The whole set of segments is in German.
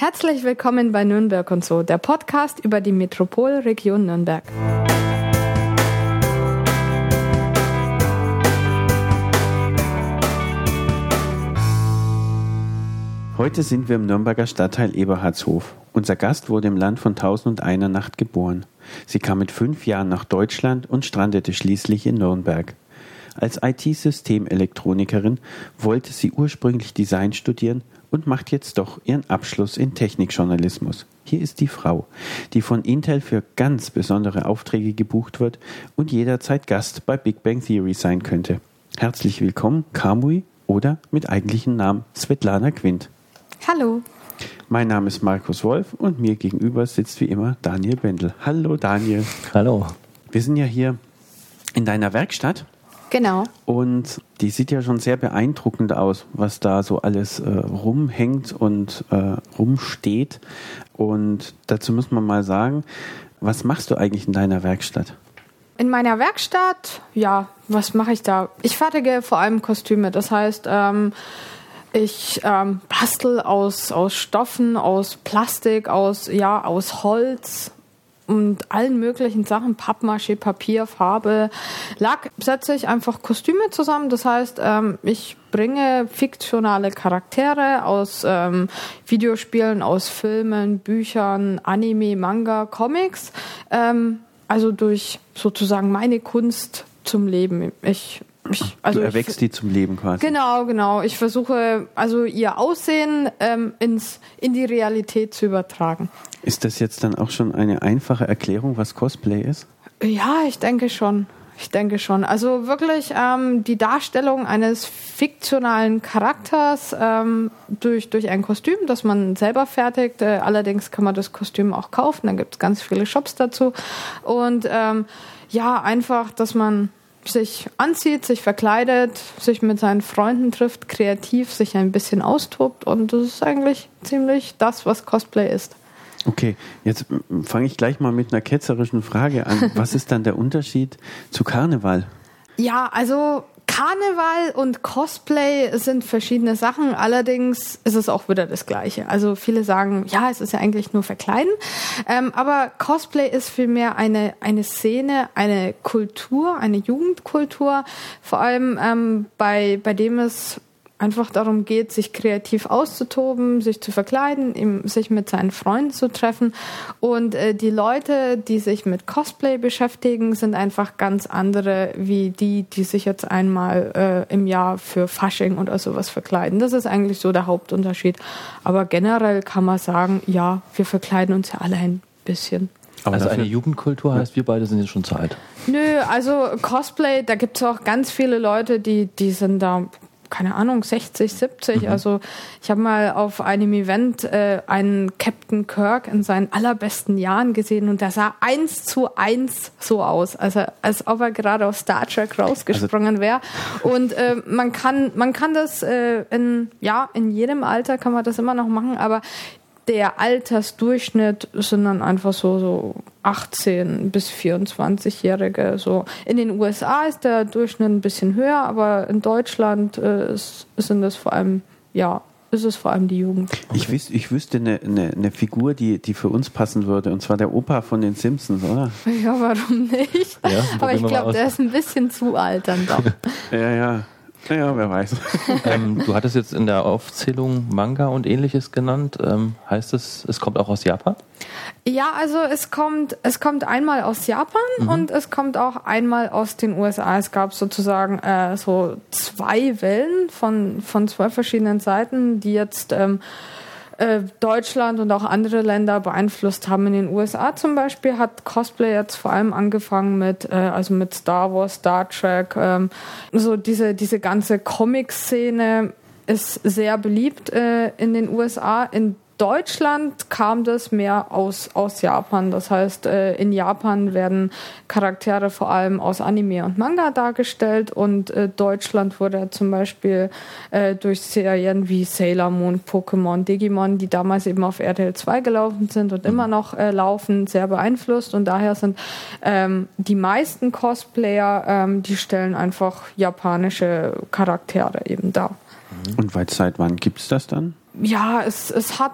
Herzlich willkommen bei Nürnberg und so, der Podcast über die Metropolregion Nürnberg. Heute sind wir im Nürnberger Stadtteil Eberhardshof. Unser Gast wurde im Land von Tausend und einer Nacht geboren. Sie kam mit fünf Jahren nach Deutschland und strandete schließlich in Nürnberg. Als IT-Systemelekronikerin wollte sie ursprünglich Design studieren und macht jetzt doch ihren Abschluss in Technikjournalismus. Hier ist die Frau, die von Intel für ganz besondere Aufträge gebucht wird und jederzeit Gast bei Big Bang Theory sein könnte. Herzlich willkommen, Kamui oder mit eigentlichen Namen Svetlana Quint. Hallo. Mein Name ist Markus Wolf und mir gegenüber sitzt wie immer Daniel Bendel. Hallo Daniel. Hallo. Wir sind ja hier in deiner Werkstatt. Genau. Und die sieht ja schon sehr beeindruckend aus, was da so alles äh, rumhängt und äh, rumsteht. Und dazu muss man mal sagen, was machst du eigentlich in deiner Werkstatt? In meiner Werkstatt, ja, was mache ich da? Ich fertige vor allem Kostüme. Das heißt, ähm, ich ähm, bastel aus, aus Stoffen, aus Plastik, aus, ja, aus Holz und allen möglichen Sachen, Pappmaché, Papier, Farbe, Lack, setze ich einfach Kostüme zusammen. Das heißt, ähm, ich bringe fiktionale Charaktere aus ähm, Videospielen, aus Filmen, Büchern, Anime, Manga, Comics, ähm, also durch sozusagen meine Kunst zum Leben. Ich ich, also du erwächst ich, die zum Leben quasi. Genau, genau. Ich versuche also ihr Aussehen ähm, ins, in die Realität zu übertragen. Ist das jetzt dann auch schon eine einfache Erklärung, was Cosplay ist? Ja, ich denke schon. Ich denke schon. Also wirklich ähm, die Darstellung eines fiktionalen Charakters ähm, durch, durch ein Kostüm, das man selber fertigt. Äh, allerdings kann man das Kostüm auch kaufen. Da gibt es ganz viele Shops dazu. Und ähm, ja, einfach, dass man sich anzieht, sich verkleidet, sich mit seinen Freunden trifft, kreativ sich ein bisschen austobt und das ist eigentlich ziemlich das, was Cosplay ist. Okay, jetzt fange ich gleich mal mit einer ketzerischen Frage an. Was ist dann der Unterschied zu Karneval? Ja, also Karneval und Cosplay sind verschiedene Sachen, allerdings ist es auch wieder das Gleiche. Also viele sagen, ja, es ist ja eigentlich nur verkleiden, ähm, aber Cosplay ist vielmehr eine, eine Szene, eine Kultur, eine Jugendkultur, vor allem ähm, bei, bei dem es einfach darum geht, sich kreativ auszutoben, sich zu verkleiden, ihm, sich mit seinen Freunden zu treffen. Und äh, die Leute, die sich mit Cosplay beschäftigen, sind einfach ganz andere wie die, die sich jetzt einmal äh, im Jahr für Fasching oder sowas verkleiden. Das ist eigentlich so der Hauptunterschied. Aber generell kann man sagen, ja, wir verkleiden uns ja alle ein bisschen. Aber also eine Jugendkultur heißt, wir beide sind jetzt schon Zeit. Nö, also Cosplay, da gibt es auch ganz viele Leute, die, die sind da keine Ahnung, 60, 70. Mhm. Also ich habe mal auf einem Event äh, einen Captain Kirk in seinen allerbesten Jahren gesehen und der sah eins zu eins so aus, also als ob er gerade aus Star Trek rausgesprungen also wäre. Und äh, man kann man kann das äh, in ja in jedem Alter kann man das immer noch machen, aber der Altersdurchschnitt sind dann einfach so, so 18 bis 24-Jährige. So in den USA ist der Durchschnitt ein bisschen höher, aber in Deutschland äh, ist, sind es vor allem ja ist es vor allem die Jugend. Ich, wüs ich wüsste eine, eine, eine, Figur, die, die für uns passen würde, und zwar der Opa von den Simpsons, oder? Ja, warum nicht? Ja, Aber ich glaube, der ist ein bisschen zu alt dann doch. ja, ja. Ja, wer weiß. ähm, du hattest jetzt in der Aufzählung Manga und ähnliches genannt. Ähm, heißt es, es kommt auch aus Japan? Ja, also es kommt, es kommt einmal aus Japan mhm. und es kommt auch einmal aus den USA. Es gab sozusagen äh, so zwei Wellen von, von zwei verschiedenen Seiten, die jetzt ähm, äh, Deutschland und auch andere Länder beeinflusst haben. In den USA zum Beispiel hat Cosplay jetzt vor allem angefangen mit, äh, also mit Star Wars, Star Trek, ähm, so diese, diese ganze Comic-Szene ist sehr beliebt äh, in den USA. In Deutschland kam das mehr aus, aus Japan. Das heißt, äh, in Japan werden Charaktere vor allem aus Anime und Manga dargestellt und äh, Deutschland wurde zum Beispiel äh, durch Serien wie Sailor Moon, Pokémon, Digimon, die damals eben auf RTL 2 gelaufen sind und immer noch laufen, sehr beeinflusst und daher sind ähm, die meisten Cosplayer, ähm, die stellen einfach japanische Charaktere eben dar. Und seit wann gibt es das dann? Ja, es, es hat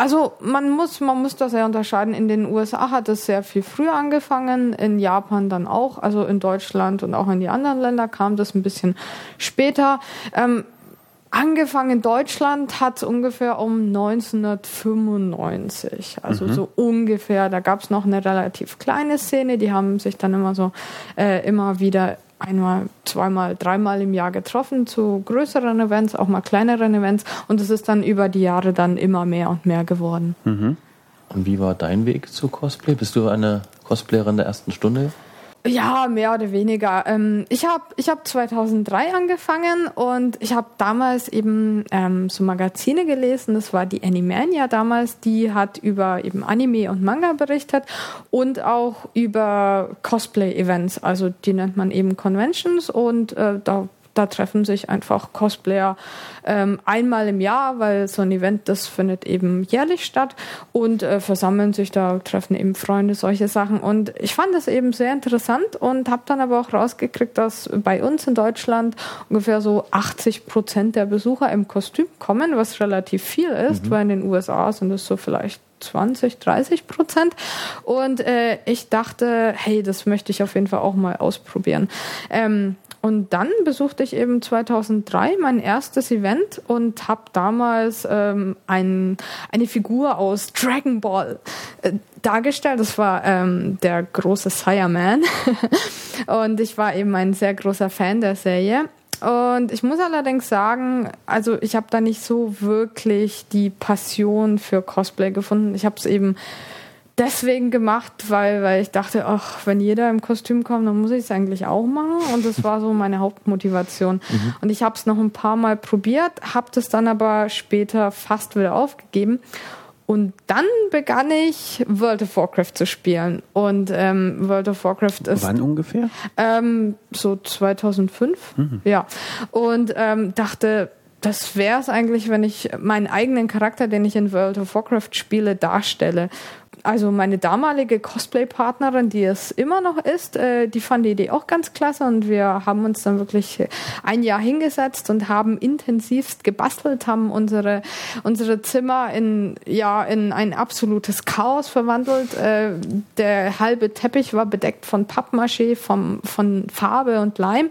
Also man muss, man muss das ja unterscheiden. In den USA hat es sehr viel früher angefangen, in Japan dann auch, also in Deutschland und auch in die anderen Länder kam das ein bisschen später. Ähm, angefangen in Deutschland hat es ungefähr um 1995, also mhm. so ungefähr. Da gab es noch eine relativ kleine Szene, die haben sich dann immer so äh, immer wieder einmal, zweimal, dreimal im Jahr getroffen zu größeren Events, auch mal kleineren Events. Und es ist dann über die Jahre dann immer mehr und mehr geworden. Mhm. Und wie war dein Weg zu Cosplay? Bist du eine Cosplayerin der ersten Stunde? Ja, mehr oder weniger. Ähm, ich habe ich hab 2003 angefangen und ich habe damals eben ähm, so Magazine gelesen. Das war die Animania damals. Die hat über eben Anime und Manga berichtet und auch über Cosplay-Events. Also die nennt man eben Conventions und äh, da da treffen sich einfach Cosplayer ähm, einmal im Jahr, weil so ein Event, das findet eben jährlich statt und äh, versammeln sich da, treffen eben Freunde, solche Sachen. Und ich fand das eben sehr interessant und habe dann aber auch rausgekriegt, dass bei uns in Deutschland ungefähr so 80 Prozent der Besucher im Kostüm kommen, was relativ viel ist, mhm. weil in den USA sind es so vielleicht 20, 30 Prozent. Und äh, ich dachte, hey, das möchte ich auf jeden Fall auch mal ausprobieren. Ähm, und dann besuchte ich eben 2003 mein erstes Event und habe damals ähm, ein, eine Figur aus Dragon Ball äh, dargestellt. Das war ähm, der große Sire Man. und ich war eben ein sehr großer Fan der Serie. Und ich muss allerdings sagen, also ich habe da nicht so wirklich die Passion für Cosplay gefunden. Ich habe es eben deswegen gemacht, weil, weil ich dachte, ach, wenn jeder im Kostüm kommt, dann muss ich es eigentlich auch machen. Und das war so meine Hauptmotivation. Mhm. Und ich habe es noch ein paar Mal probiert, habe das dann aber später fast wieder aufgegeben. Und dann begann ich World of Warcraft zu spielen. Und ähm, World of Warcraft ist. Wann ungefähr? Ähm, so 2005. Mhm. Ja. Und ähm, dachte, das wäre es eigentlich, wenn ich meinen eigenen Charakter, den ich in World of Warcraft spiele, darstelle also meine damalige Cosplay-Partnerin, die es immer noch ist, äh, die fand die Idee auch ganz klasse und wir haben uns dann wirklich ein Jahr hingesetzt und haben intensivst gebastelt, haben unsere, unsere Zimmer in, ja, in ein absolutes Chaos verwandelt. Äh, der halbe Teppich war bedeckt von Pappmaché, vom, von Farbe und Leim.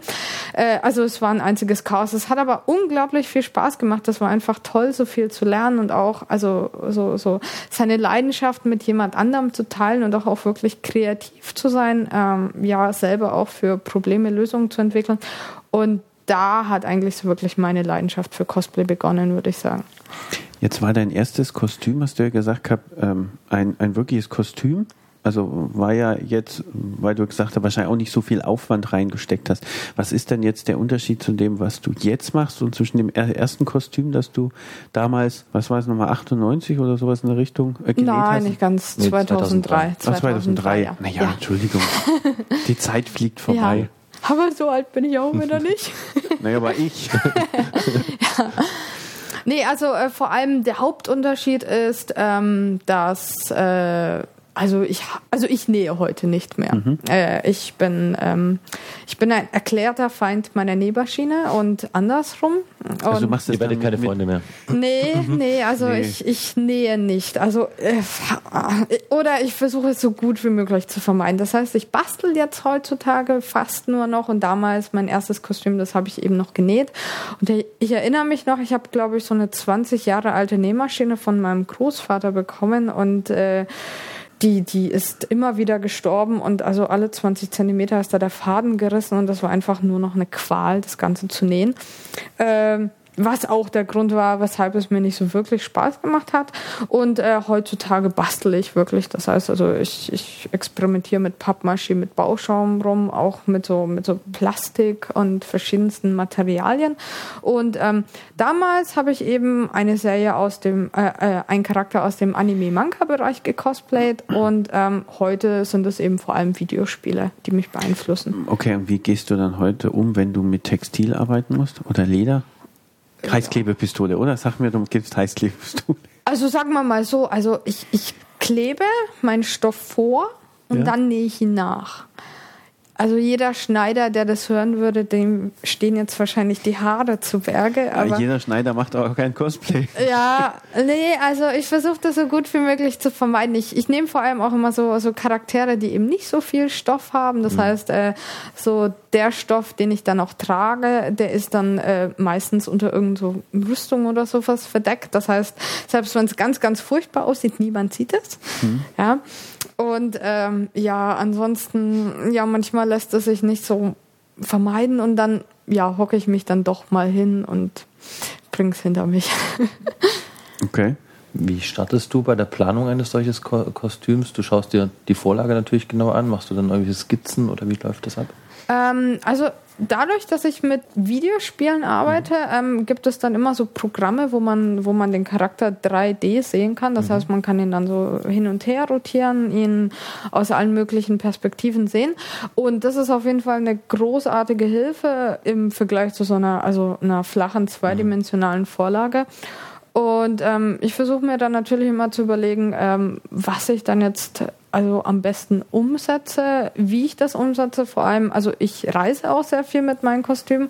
Äh, also es war ein einziges Chaos. Es hat aber unglaublich viel Spaß gemacht. Das war einfach toll, so viel zu lernen und auch, also so, so seine Leidenschaft mit jemandem jemand anderem zu teilen und auch, auch wirklich kreativ zu sein, ähm, ja, selber auch für Probleme Lösungen zu entwickeln. Und da hat eigentlich so wirklich meine Leidenschaft für Cosplay begonnen, würde ich sagen. Jetzt war dein erstes Kostüm, hast du ja gesagt gehabt, ähm, ein, ein wirkliches Kostüm. Also war ja jetzt, weil du gesagt hast, wahrscheinlich auch nicht so viel Aufwand reingesteckt hast. Was ist denn jetzt der Unterschied zu dem, was du jetzt machst und zwischen dem ersten Kostüm, das du damals, was war es nochmal, 98 oder sowas in der Richtung äh, genäht Nein, hast? nicht ganz, nee, 2003. 2003. 2003. Ja. Naja, ja. Entschuldigung. Die Zeit fliegt vorbei. Ja. Aber so alt bin ich auch wieder nicht. naja, aber ich. ja. Nee, also äh, vor allem der Hauptunterschied ist, ähm, dass äh, also ich, also ich nähe heute nicht mehr. Mhm. Äh, ich bin, ähm, ich bin ein erklärter Feind meiner Nähmaschine und andersrum. Und also du machst jetzt keine mit, Freunde mehr. Nee, nee, also nee. Ich, ich nähe nicht. Also äh, oder ich versuche es so gut wie möglich zu vermeiden. Das heißt, ich bastel jetzt heutzutage fast nur noch und damals mein erstes Kostüm, das habe ich eben noch genäht. Und ich erinnere mich noch, ich habe glaube ich so eine 20 Jahre alte Nähmaschine von meinem Großvater bekommen und äh, die, die ist immer wieder gestorben und also alle 20 Zentimeter ist da der Faden gerissen und das war einfach nur noch eine Qual, das Ganze zu nähen. Ähm, was auch der Grund war, weshalb es mir nicht so wirklich Spaß gemacht hat. Und äh, heutzutage bastel ich wirklich. Das heißt, also ich, ich experimentiere mit Pappmaschine, mit Bauschaum rum, auch mit so mit so Plastik und verschiedensten Materialien. Und ähm, damals habe ich eben eine Serie aus dem, äh, äh, ein Charakter aus dem Anime-Manga-Bereich gecosplayt und ähm, heute sind es eben vor allem Videospiele, die mich beeinflussen. Okay, und wie gehst du dann heute um, wenn du mit Textil arbeiten musst oder Leder? Heißklebepistole, oder? Sag mir, du gibst Heißklebepistole. Also sagen wir mal so, also ich, ich klebe meinen Stoff vor und ja. dann nähe ich ihn nach. Also jeder Schneider, der das hören würde, dem stehen jetzt wahrscheinlich die Haare zu Berge. Aber ja, jeder Schneider macht auch kein Cosplay. Ja, nee, also ich versuche das so gut wie möglich zu vermeiden. Ich, ich nehme vor allem auch immer so, so Charaktere, die eben nicht so viel Stoff haben. Das mhm. heißt, äh, so der Stoff, den ich dann auch trage, der ist dann äh, meistens unter irgendeiner so Rüstung oder sowas verdeckt. Das heißt, selbst wenn es ganz, ganz furchtbar aussieht, niemand sieht es. Mhm. Ja. Und ähm, ja, ansonsten, ja, manchmal lässt es sich nicht so vermeiden und dann, ja, hocke ich mich dann doch mal hin und bring's hinter mich. okay. Wie startest du bei der Planung eines solches Ko Kostüms? Du schaust dir die Vorlage natürlich genau an, machst du dann irgendwelche Skizzen oder wie läuft das ab? Ähm, also dadurch, dass ich mit Videospielen arbeite, ähm, gibt es dann immer so Programme, wo man, wo man den Charakter 3D sehen kann. Das mhm. heißt, man kann ihn dann so hin und her rotieren, ihn aus allen möglichen Perspektiven sehen. Und das ist auf jeden Fall eine großartige Hilfe im Vergleich zu so einer, also einer flachen zweidimensionalen Vorlage. Und ähm, ich versuche mir dann natürlich immer zu überlegen, ähm, was ich dann jetzt also am besten umsetze, wie ich das umsetze. Vor allem, also ich reise auch sehr viel mit meinen Kostümen.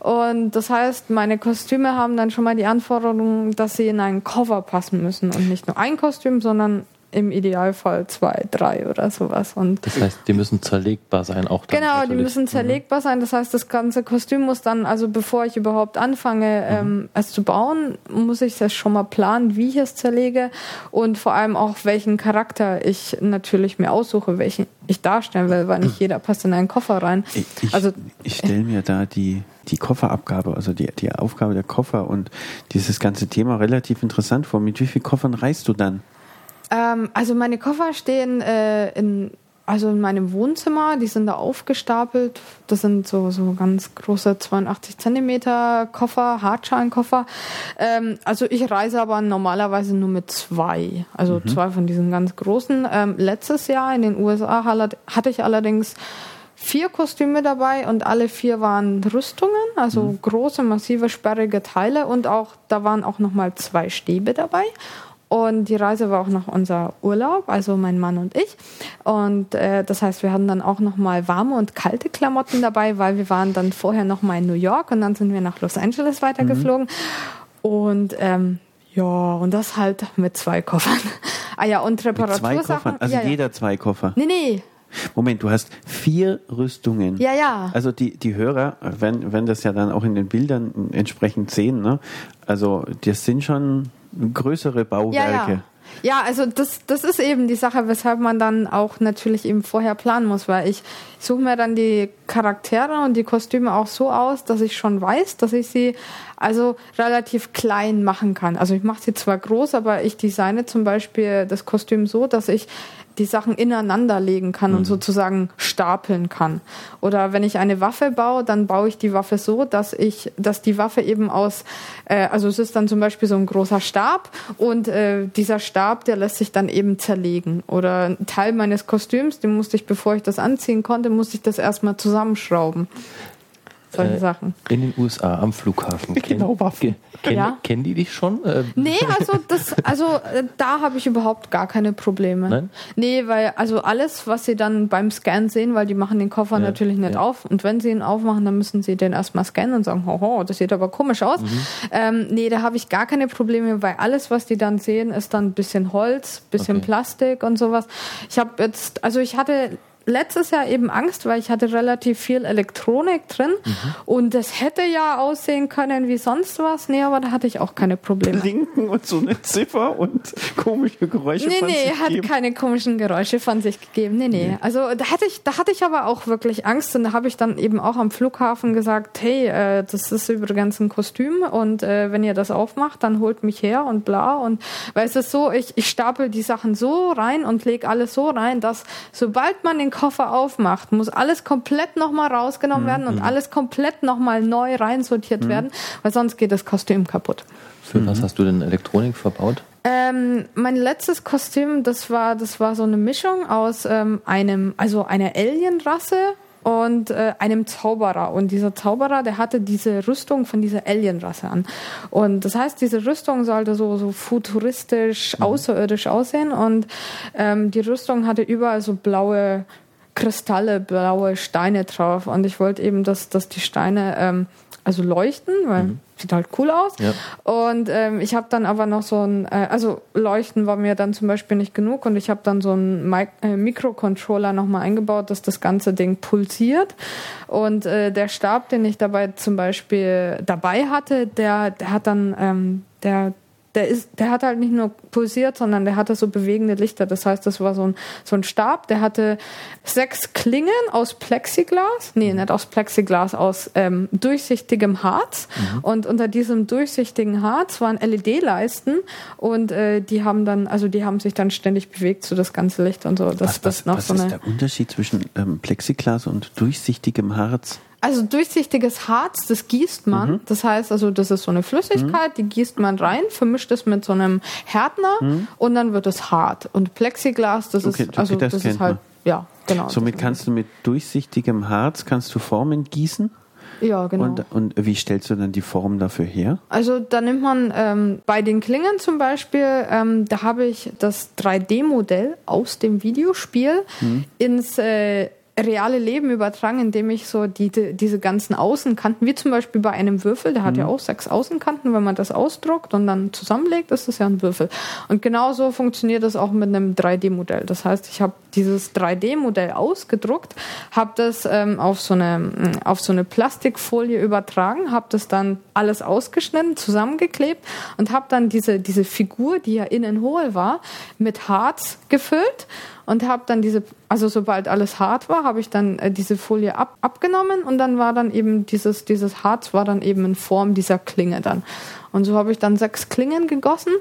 Und das heißt, meine Kostüme haben dann schon mal die Anforderung, dass sie in einen Cover passen müssen und nicht nur ein Kostüm, sondern im Idealfall zwei, drei oder sowas. Und das heißt, die müssen zerlegbar sein, auch dann Genau, natürlich. die müssen mhm. zerlegbar sein. Das heißt, das ganze Kostüm muss dann, also bevor ich überhaupt anfange, mhm. ähm, es zu bauen, muss ich es schon mal planen, wie ich es zerlege und vor allem auch, welchen Charakter ich natürlich mir aussuche, welchen ich darstellen will, weil nicht mhm. jeder passt in einen Koffer rein. Ich, also, ich stelle mir da die die Kofferabgabe, also die, die Aufgabe der Koffer und dieses ganze Thema relativ interessant vor. Mit wie vielen Koffern reist du dann? Ähm, also meine Koffer stehen äh, in also in meinem Wohnzimmer, die sind da aufgestapelt. Das sind so, so ganz große 82 Zentimeter Koffer, Hartschalenkoffer. Ähm, also ich reise aber normalerweise nur mit zwei. Also mhm. zwei von diesen ganz großen. Ähm, letztes Jahr in den USA hatte ich allerdings vier Kostüme dabei und alle vier waren Rüstungen, also mhm. große, massive, sperrige Teile und auch da waren auch nochmal zwei Stäbe dabei. Und die Reise war auch noch unser Urlaub, also mein Mann und ich. Und äh, das heißt, wir hatten dann auch noch mal warme und kalte Klamotten dabei, weil wir waren dann vorher noch mal in New York und dann sind wir nach Los Angeles weitergeflogen. Mhm. Und ähm, ja, und das halt mit zwei Koffern. ah ja, und Reparatursachen. Mit zwei Koffern? Also ja, ja. jeder zwei Koffer? Nee, nee. Moment, du hast vier Rüstungen. Ja, ja. Also die, die Hörer, wenn, wenn das ja dann auch in den Bildern entsprechend sehen, ne? also das sind schon größere Bauwerke. Ja, ja. Ja, also das, das ist eben die Sache, weshalb man dann auch natürlich eben vorher planen muss, weil ich suche mir dann die Charaktere und die Kostüme auch so aus, dass ich schon weiß, dass ich sie also relativ klein machen kann. Also ich mache sie zwar groß, aber ich designe zum Beispiel das Kostüm so, dass ich die Sachen ineinander legen kann mhm. und sozusagen stapeln kann. Oder wenn ich eine Waffe baue, dann baue ich die Waffe so, dass ich, dass die Waffe eben aus, äh, also es ist dann zum Beispiel so ein großer Stab und äh, dieser Stab, der lässt sich dann eben zerlegen. Oder ein Teil meines Kostüms, den musste ich, bevor ich das anziehen konnte, musste ich das erstmal zusammenschrauben solche äh, Sachen. In den USA am Flughafen. Genau, Waffen. Kenn, ja. Kennen die dich schon? Ähm. Nee, also das, also äh, da habe ich überhaupt gar keine Probleme. Nein? Nee, weil also alles, was sie dann beim Scan sehen, weil die machen den Koffer ja, natürlich nicht ja. auf und wenn sie ihn aufmachen, dann müssen sie den erstmal scannen und sagen, hoho, das sieht aber komisch aus. Mhm. Ähm, nee, da habe ich gar keine Probleme, weil alles, was die dann sehen, ist dann ein bisschen Holz, bisschen okay. Plastik und sowas. Ich habe jetzt, also ich hatte letztes Jahr eben Angst, weil ich hatte relativ viel Elektronik drin mhm. und das hätte ja aussehen können wie sonst was. Nee, aber da hatte ich auch keine Probleme. Blinken und so eine Ziffer und komische Geräusche nee, von nee, sich hat gegeben. keine komischen Geräusche von sich gegeben. Nee, nee. nee. Also da hatte ich, da hatte ich aber auch wirklich Angst und da habe ich dann eben auch am Flughafen gesagt, hey, äh, das ist übrigens ein Kostüm und äh, wenn ihr das aufmacht, dann holt mich her und bla und weil es ist so, ich, ich stapel die Sachen so rein und lege alles so rein, dass sobald man den Koffer aufmacht, muss alles komplett nochmal rausgenommen mhm. werden und alles komplett nochmal neu reinsortiert mhm. werden, weil sonst geht das Kostüm kaputt. Für mhm. was hast du denn Elektronik verbaut? Ähm, mein letztes Kostüm, das war, das war so eine Mischung aus ähm, einem, also einer Alienrasse und äh, einem Zauberer. Und dieser Zauberer, der hatte diese Rüstung von dieser Alienrasse an. Und das heißt, diese Rüstung sollte so, so futuristisch, mhm. außerirdisch aussehen. Und ähm, die Rüstung hatte überall so blaue Kristalle, blaue Steine drauf. Und ich wollte eben, dass, dass die Steine ähm, also leuchten, weil mhm. sieht halt cool aus. Ja. Und ähm, ich habe dann aber noch so ein, äh, also leuchten war mir dann zum Beispiel nicht genug und ich habe dann so einen Mi äh, Mikrocontroller nochmal eingebaut, dass das ganze Ding pulsiert. Und äh, der Stab, den ich dabei zum Beispiel dabei hatte, der, der hat dann, ähm, der der ist, der hat halt nicht nur pulsiert, sondern der hatte so bewegende Lichter. Das heißt, das war so ein, so ein Stab, der hatte sechs Klingen aus Plexiglas, nee, nicht aus Plexiglas, aus ähm, durchsichtigem Harz. Mhm. Und unter diesem durchsichtigen Harz waren LED-Leisten und äh, die haben dann, also die haben sich dann ständig bewegt, so das ganze Licht und so. Das, was, was, das noch was so ist der Unterschied zwischen ähm, Plexiglas und durchsichtigem Harz? Also durchsichtiges Harz, das gießt man. Mhm. Das heißt, also das ist so eine Flüssigkeit, mhm. die gießt man rein, vermischt es mit so einem Härtner mhm. und dann wird es hart. Und Plexiglas, das okay, ist also das, das ist halt man. ja genau. Somit kannst du mit durchsichtigem Harz kannst du Formen gießen. Ja, genau. Und, und, wie stellst du dann die Form dafür her? Also da nimmt man ähm, bei den Klingen zum Beispiel, ähm, da habe ich das 3D-Modell aus dem Videospiel mhm. ins äh, reale Leben übertragen, indem ich so die, die, diese ganzen Außenkanten, wie zum Beispiel bei einem Würfel, der hat mhm. ja auch sechs Außenkanten, wenn man das ausdruckt und dann zusammenlegt, ist das ja ein Würfel. Und genauso funktioniert das auch mit einem 3D-Modell. Das heißt, ich habe dieses 3D-Modell ausgedruckt, habe das ähm, auf, so eine, auf so eine Plastikfolie übertragen, habe das dann alles ausgeschnitten, zusammengeklebt und habe dann diese, diese Figur, die ja innen hohl war, mit Harz gefüllt und habe dann diese, also sobald alles hart war, habe ich dann äh, diese Folie ab, abgenommen und dann war dann eben dieses, dieses Harz war dann eben in Form dieser Klinge dann. Und so habe ich dann sechs Klingen gegossen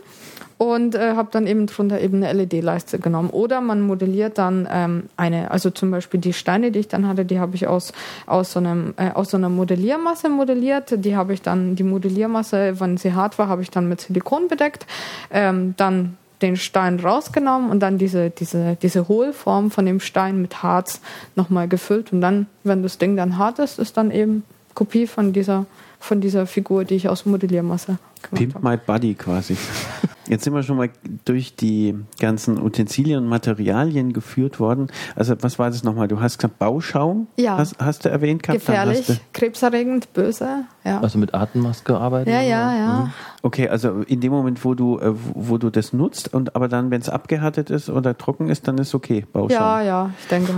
und äh, habe dann eben drunter eben eine LED-Leiste genommen. Oder man modelliert dann ähm, eine, also zum Beispiel die Steine, die ich dann hatte, die habe ich aus, aus, so einem, äh, aus so einer Modelliermasse modelliert. Die habe ich dann, die Modelliermasse, wenn sie hart war, habe ich dann mit Silikon bedeckt. Ähm, dann den Stein rausgenommen und dann diese, diese, diese Hohlform von dem Stein mit Harz nochmal gefüllt. Und dann, wenn das Ding dann hart ist, ist dann eben Kopie von dieser, von dieser Figur, die ich aus Modelliermasse Pimp My Buddy quasi. Jetzt sind wir schon mal durch die ganzen Utensilien und Materialien geführt worden. Also was war das nochmal? Du hast gesagt Bauschaum? Ja. Hast, hast du erwähnt gehabt? Gefährlich, krebserregend, böse. Ja. Also mit Atemmaske arbeiten? Ja, ja, ja. Mhm. Okay, also in dem Moment, wo du, äh, wo du das nutzt und aber dann, wenn es abgehärtet ist oder trocken ist, dann ist okay, Bauschaum. Ja, ja, ich denke.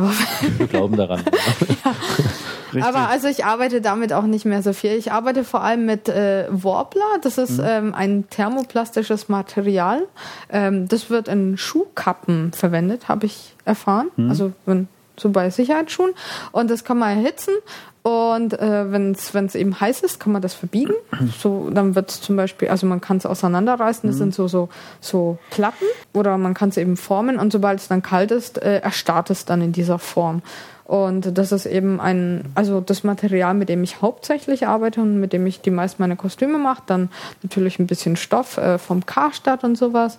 Wir glauben daran. ja. Aber also ich arbeite damit auch nicht mehr so viel. Ich arbeite vor allem mit äh, Warbler. Das ist mhm. ähm, ein thermoplastisches Material. Ähm, das wird in Schuhkappen verwendet, habe ich erfahren. Mhm. Also wenn, so bei Sicherheitsschuhen. Und das kann man erhitzen. Und äh, wenn es eben heiß ist, kann man das verbiegen. So, dann wird es zum Beispiel, also man kann es auseinanderreißen, das mhm. sind so, so, so Platten oder man kann es eben formen und sobald es dann kalt ist, äh, erstarrt es dann in dieser Form. Und das ist eben ein, also das Material, mit dem ich hauptsächlich arbeite und mit dem ich die meisten meiner Kostüme mache. Dann natürlich ein bisschen Stoff äh, vom Karstadt und sowas.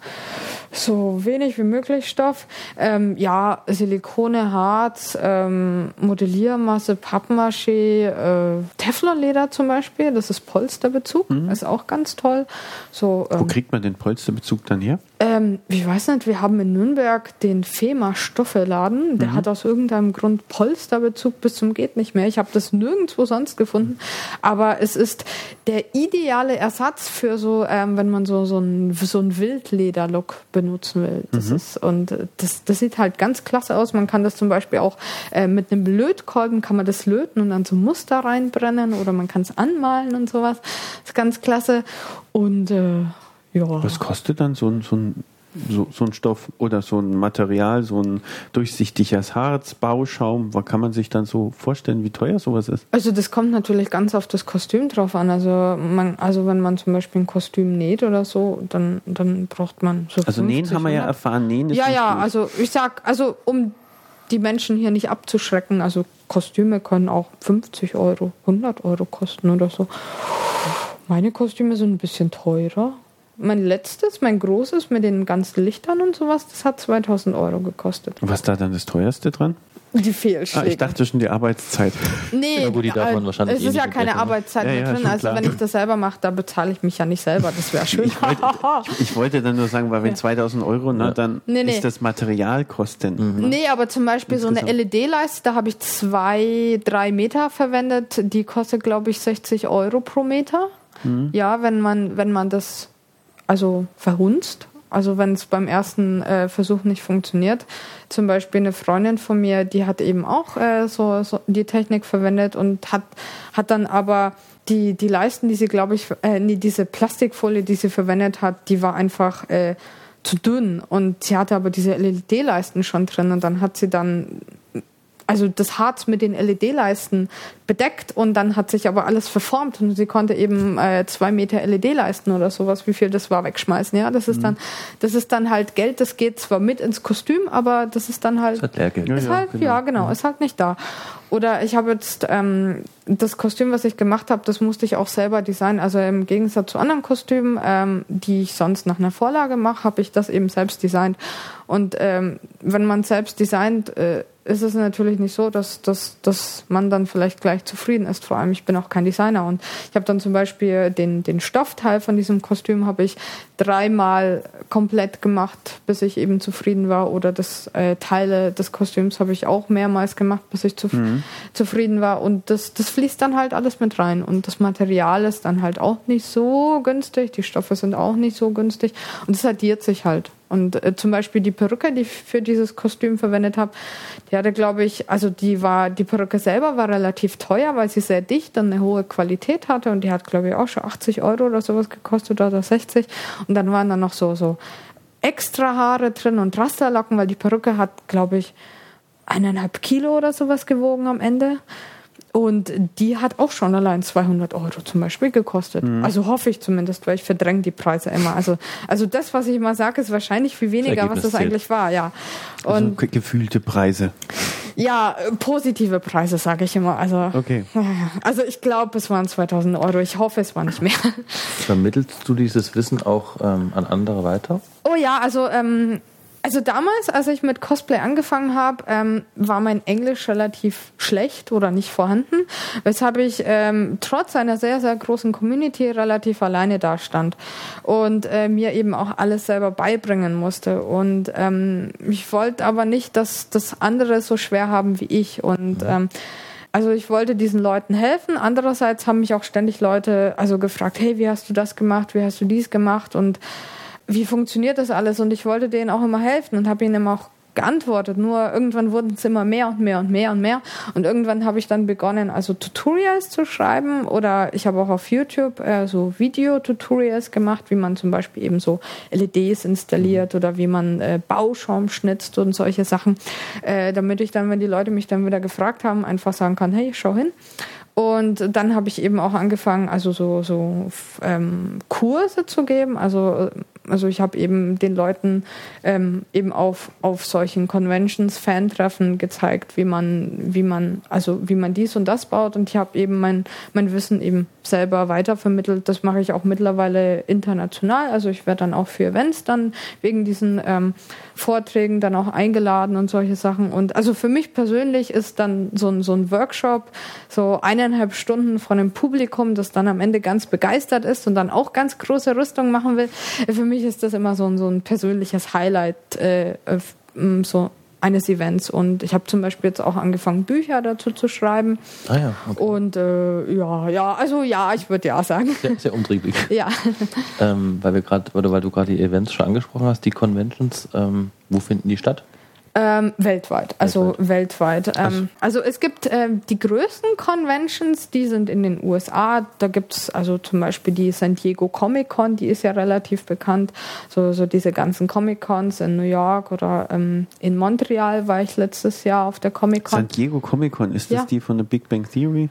So wenig wie möglich Stoff. Ähm, ja, Silikone, Harz, ähm, Modelliermasse, Pappmaché, äh, Teflonleder zum Beispiel. Das ist Polsterbezug. Mhm. Ist auch ganz toll. So, ähm, Wo kriegt man den Polsterbezug dann her? Ähm, ich weiß nicht, wir haben in Nürnberg den FEMA Stoffeladen. Der mhm. hat aus irgendeinem Grund Polsterbezug bis zum geht nicht mehr. Ich habe das nirgendwo sonst gefunden. Aber es ist der ideale Ersatz für so, ähm, wenn man so, so ein, so ein Wildleder-Look benutzen will. Das mhm. ist, und das, das sieht halt ganz klasse aus. Man kann das zum Beispiel auch äh, mit einem Lötkolben kann man das löten und dann so Muster reinbrennen oder man kann es anmalen und sowas. Das ist ganz klasse. Und äh, ja. Was kostet dann so ein, so ein so, so ein Stoff oder so ein Material, so ein durchsichtiges Harz, Bauschaum, was kann man sich dann so vorstellen, wie teuer sowas ist? Also das kommt natürlich ganz auf das Kostüm drauf an. Also man, also wenn man zum Beispiel ein Kostüm näht oder so, dann, dann braucht man so. Also 50, nähen haben wir ja erfahren, nähen ist Ja, ja, gut. also ich sag, also um die Menschen hier nicht abzuschrecken, also Kostüme können auch 50 Euro, 100 Euro kosten oder so. Meine Kostüme sind ein bisschen teurer mein letztes, mein großes mit den ganzen Lichtern und sowas, das hat 2000 Euro gekostet. Was da dann das teuerste dran? Die Fehlschläge. Ah, ich dachte schon die Arbeitszeit. Nee, Ja, gut, die darf man äh, wahrscheinlich es eh ist ja keine wegbrechen, ne? Arbeitszeit Ja, mit ja, drin. Also klar. wenn ich das selber mache, da bezahle ich mich ja nicht selber. Das wäre schön. Ich wollte, ich, ich wollte dann nur sagen, weil wenn 2000 Euro, ne, dann Nee, nee. ist das Materialkosten. Nee, aber zum Beispiel so eine Insgesamt. LED-Leiste, da habe ich zwei, drei Meter verwendet. Die kostet, glaube ich, 60 Euro pro Meter. Ja, wenn man, wenn man das also verhunzt. Also wenn es beim ersten äh, Versuch nicht funktioniert. Zum Beispiel eine Freundin von mir, die hat eben auch äh, so, so die Technik verwendet und hat, hat dann aber die, die Leisten, die sie, glaube ich, äh, nee, diese Plastikfolie, die sie verwendet hat, die war einfach äh, zu dünn. Und sie hatte aber diese LED-Leisten schon drin und dann hat sie dann also das Harz mit den LED-Leisten bedeckt und dann hat sich aber alles verformt und sie konnte eben äh, zwei Meter LED-Leisten oder sowas, wie viel das war, wegschmeißen. Ja, das ist dann, das ist dann halt Geld, das geht zwar mit ins Kostüm, aber das ist dann halt Das hat Lehrgeld. Ist ja, halt, genau. ja, genau, ist halt nicht da. Oder ich habe jetzt ähm, das Kostüm, was ich gemacht habe, das musste ich auch selber designen. Also im Gegensatz zu anderen Kostümen, ähm, die ich sonst nach einer Vorlage mache, habe ich das eben selbst designt. Und ähm, wenn man selbst designt, äh, ist es natürlich nicht so, dass, dass, dass man dann vielleicht gleich zufrieden ist. Vor allem, ich bin auch kein Designer. Und ich habe dann zum Beispiel den, den Stoffteil von diesem Kostüm habe ich dreimal komplett gemacht, bis ich eben zufrieden war. Oder das äh, Teile des Kostüms habe ich auch mehrmals gemacht, bis ich zuf zufrieden war. Und das, das fließt dann halt alles mit rein. Und das Material ist dann halt auch nicht so günstig. Die Stoffe sind auch nicht so günstig. Und es addiert sich halt. Und äh, zum Beispiel die Perücke, die ich für dieses Kostüm verwendet habe, die hatte, glaube ich, also die war, die Perücke selber war relativ teuer, weil sie sehr dicht und eine hohe Qualität hatte und die hat, glaube ich, auch schon 80 Euro oder sowas gekostet oder 60. Und dann waren da noch so, so extra Haare drin und Rasterlocken, weil die Perücke hat, glaube ich, eineinhalb Kilo oder sowas gewogen am Ende. Und die hat auch schon allein 200 Euro zum Beispiel gekostet. Also hoffe ich zumindest, weil ich verdränge die Preise immer. Also, also das, was ich immer sage, ist wahrscheinlich viel weniger, was das zählt. eigentlich war, ja. Und Also ge- gefühlte Preise. ja, positive Preise, sage ich immer. Also, Okay. also ich glaube, es waren 2000 Euro. Ich hoffe, es war nicht mehr. Vermittelst du dieses Wissen auch ähm, an andere weiter? Oh ja, also ähm, also damals, als ich mit Cosplay angefangen habe, ähm, war mein Englisch relativ schlecht oder nicht vorhanden, weshalb ich ähm, trotz einer sehr, sehr großen Community relativ alleine dastand und äh, mir eben auch alles selber beibringen musste. Und ähm, ich wollte aber nicht, dass das andere so schwer haben wie ich. Und ähm, also ich wollte diesen Leuten helfen. Andererseits haben mich auch ständig Leute also gefragt, hey, wie hast du das gemacht? Wie hast du dies gemacht? Und wie funktioniert das alles? Und ich wollte denen auch immer helfen und habe ihnen immer auch geantwortet. Nur irgendwann wurden es immer mehr und mehr und mehr und mehr. Und irgendwann habe ich dann begonnen, also Tutorials zu schreiben oder ich habe auch auf YouTube äh, so Video-Tutorials gemacht, wie man zum Beispiel eben so LEDs installiert oder wie man äh, Bauschaum schnitzt und solche Sachen, äh, damit ich dann, wenn die Leute mich dann wieder gefragt haben, einfach sagen kann, hey, schau hin. Und dann habe ich eben auch angefangen, also so, so ähm, Kurse zu geben. Also, also ich habe eben den Leuten ähm, eben auf, auf solchen Conventions, Fan-Treffen gezeigt, wie man, wie man, also wie man dies und das baut. Und ich habe eben mein, mein Wissen eben selber weitervermittelt. Das mache ich auch mittlerweile international. Also ich werde dann auch für Events dann wegen diesen ähm, Vorträgen dann auch eingeladen und solche Sachen. Und also für mich persönlich ist dann so ein, so ein Workshop, so eineinhalb Stunden von einem Publikum, das dann am Ende ganz begeistert ist und dann auch ganz große Rüstung machen will. Für mich ist das immer so ein, so ein persönliches Highlight, äh, äh, so eines Events. Und ich habe zum Beispiel jetzt auch angefangen, Bücher dazu zu schreiben. Ah ja, okay. Und äh, ja, ja, also ja, ich würde ja sagen. Sehr, sehr umtriebig. Ja. ähm, weil wir gerade, oder weil du gerade die Events schon angesprochen hast, die Conventions, ähm, wo finden die statt? Ähm, weltweit, also weltweit. Ähm, also es gibt ähm, die größten Conventions, die sind in den USA. Da gibt's also zum Beispiel die San Diego Comic Con, die ist ja relativ bekannt. So, so diese ganzen Comic Cons in New York oder ähm, in Montreal war ich letztes Jahr auf der Comic Con. San Diego Comic Con, ist das Ja. die von der Big Bang Theory?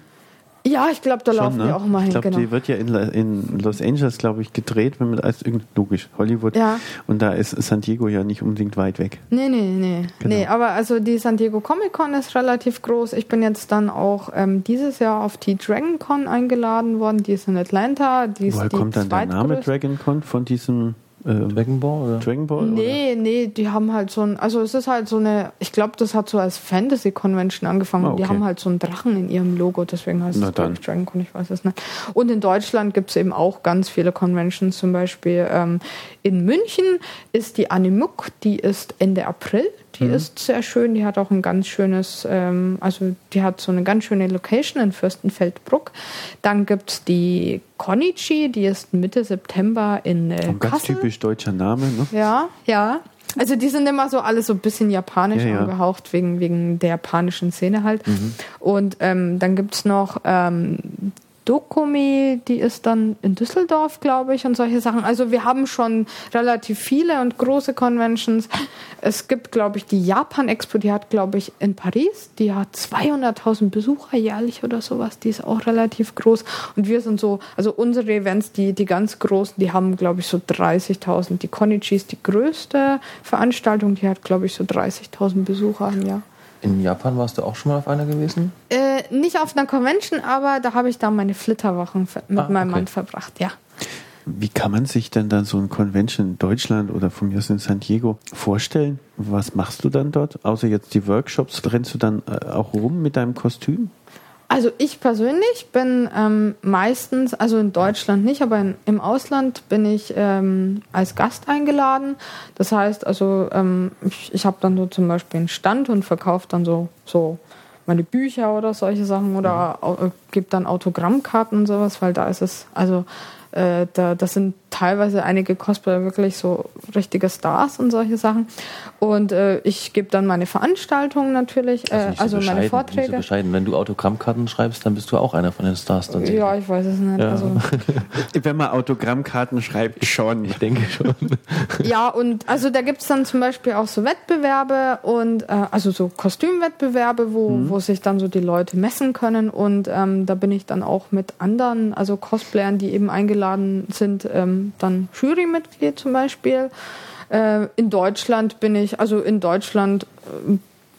Ja, ich glaube, da laufen wir auch mal ne? ich hin. glaube, Genau. die wird ja in, in Los Angeles, glaube ich, gedreht, wenn man als logisch Hollywood. Ja. Und da ist San Diego ja nicht unbedingt weit weg. Nee, nee, nee. Genau. Nee, aber also die San Diego Comic Con ist relativ groß. Ich bin jetzt dann auch ähm, dieses Jahr auf die Dragon Con eingeladen worden. Die ist in Atlanta. Die ist Woher die kommt dann der Name. Dragon Con von diesem Dragon Ball? Oder? Dragon Ball? Nee, nee, die haben halt so ein, also es ist halt so eine, ich glaube, das hat so als Fantasy-Convention angefangen. Ah, und Die okay. haben halt so einen Drachen in ihrem Logo, deswegen heißt Na es dann. ich, Dragon Con, ich weiß es nicht. Und in Deutschland gibt es eben auch ganz viele Conventions, zum Beispiel ähm, in München ist die Animuk, die ist Ende April. Die Mhm. ist sehr schön, die hat auch ein ganz schönes, ähm, also die hat so eine ganz schöne Location in Fürstenfeldbruck. Dann gibt es die Konichi, die ist Mitte September in äh, Ein ganz typisch deutscher Name, ne? Ja, ja. Also die sind immer so alle so ein bisschen japanisch Ja, ja. angehaucht, wegen, wegen der japanischen Szene halt. Mhm. Und ähm, dann gibt's noch ähm, Dokumi, die ist dann in Düsseldorf, glaube ich, und solche Sachen. Also wir haben schon relativ viele und große Conventions. Es gibt, glaube ich, die Japan-Expo, die hat, glaube ich, in Paris, die hat 200.000 Besucher jährlich oder sowas. Die ist auch relativ groß. Und wir sind so, also unsere Events, die, die ganz großen, die haben, glaube ich, so 30.000. Die Konichi ist die größte Veranstaltung, die hat, glaube ich, so 30.000 Besucher im Jahr. In Japan warst du auch schon mal auf einer gewesen? Äh, nicht auf einer Convention, aber da habe ich dann meine Flitterwochen mit Ah, meinem okay. Mann verbracht, ja. Wie kann man sich denn dann so ein Convention in Deutschland oder von mir aus in San Diego vorstellen? Was machst du dann dort? Außer jetzt die Workshops, rennst du dann äh, auch rum mit deinem Kostüm? Also ich persönlich bin ähm, meistens, also in Deutschland nicht, aber in, im Ausland bin ich ähm, als Gast eingeladen. Das heißt, also ähm, ich, ich habe dann so zum Beispiel einen Stand und verkaufe dann so, so meine Bücher oder solche Sachen oder äh, gebe dann Autogrammkarten und sowas, weil da ist es, also äh, da, das sind teilweise einige Cosplayer wirklich so richtige Stars und solche Sachen. Und äh, ich gebe dann meine Veranstaltungen natürlich, äh, nicht so also meine bescheiden, Nicht so Vorträge. bescheiden. Wenn du Autogrammkarten schreibst, dann bist du auch einer von den Stars. Dann Ja, ich weiß es nicht. Ja. Also, Wenn man Autogrammkarten schreibt, schon. ich denke schon. ja, und also da gibt es dann zum Beispiel auch so Wettbewerbe und äh, also so Kostümwettbewerbe, wo, wo sich dann so die Leute messen können. Und ähm, da bin ich dann auch mit anderen, also Cosplayern, die eben eingeladen sind, ähm, dann Jurymitglied zum Beispiel. Äh, in Deutschland bin ich, also in Deutschland äh,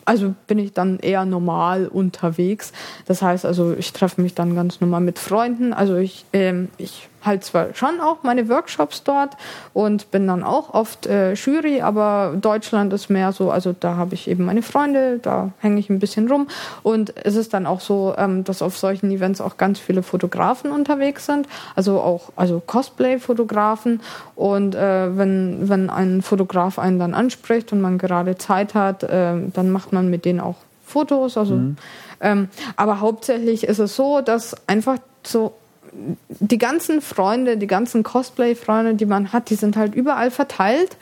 also bin ich dann eher normal unterwegs. Das heißt also, ich treffe mich dann ganz normal mit Freunden. Also ich, ähm, ich halte zwar schon auch meine Workshops dort und bin dann auch oft äh, Jury, aber Deutschland ist mehr so, also da habe ich eben meine Freunde, da hänge ich ein bisschen rum. Und es ist dann auch so, ähm, dass auf solchen Events auch ganz viele Fotografen unterwegs sind, also auch also Cosplay-Fotografen. Und äh, wenn, wenn ein Fotograf einen dann anspricht und man gerade Zeit hat, äh, dann macht man mit denen auch Fotos. Also, ähm, aber hauptsächlich ist es so, dass einfach so die ganzen Freunde, die ganzen Cosplay-Freunde, die man hat, die sind halt überall verteilt.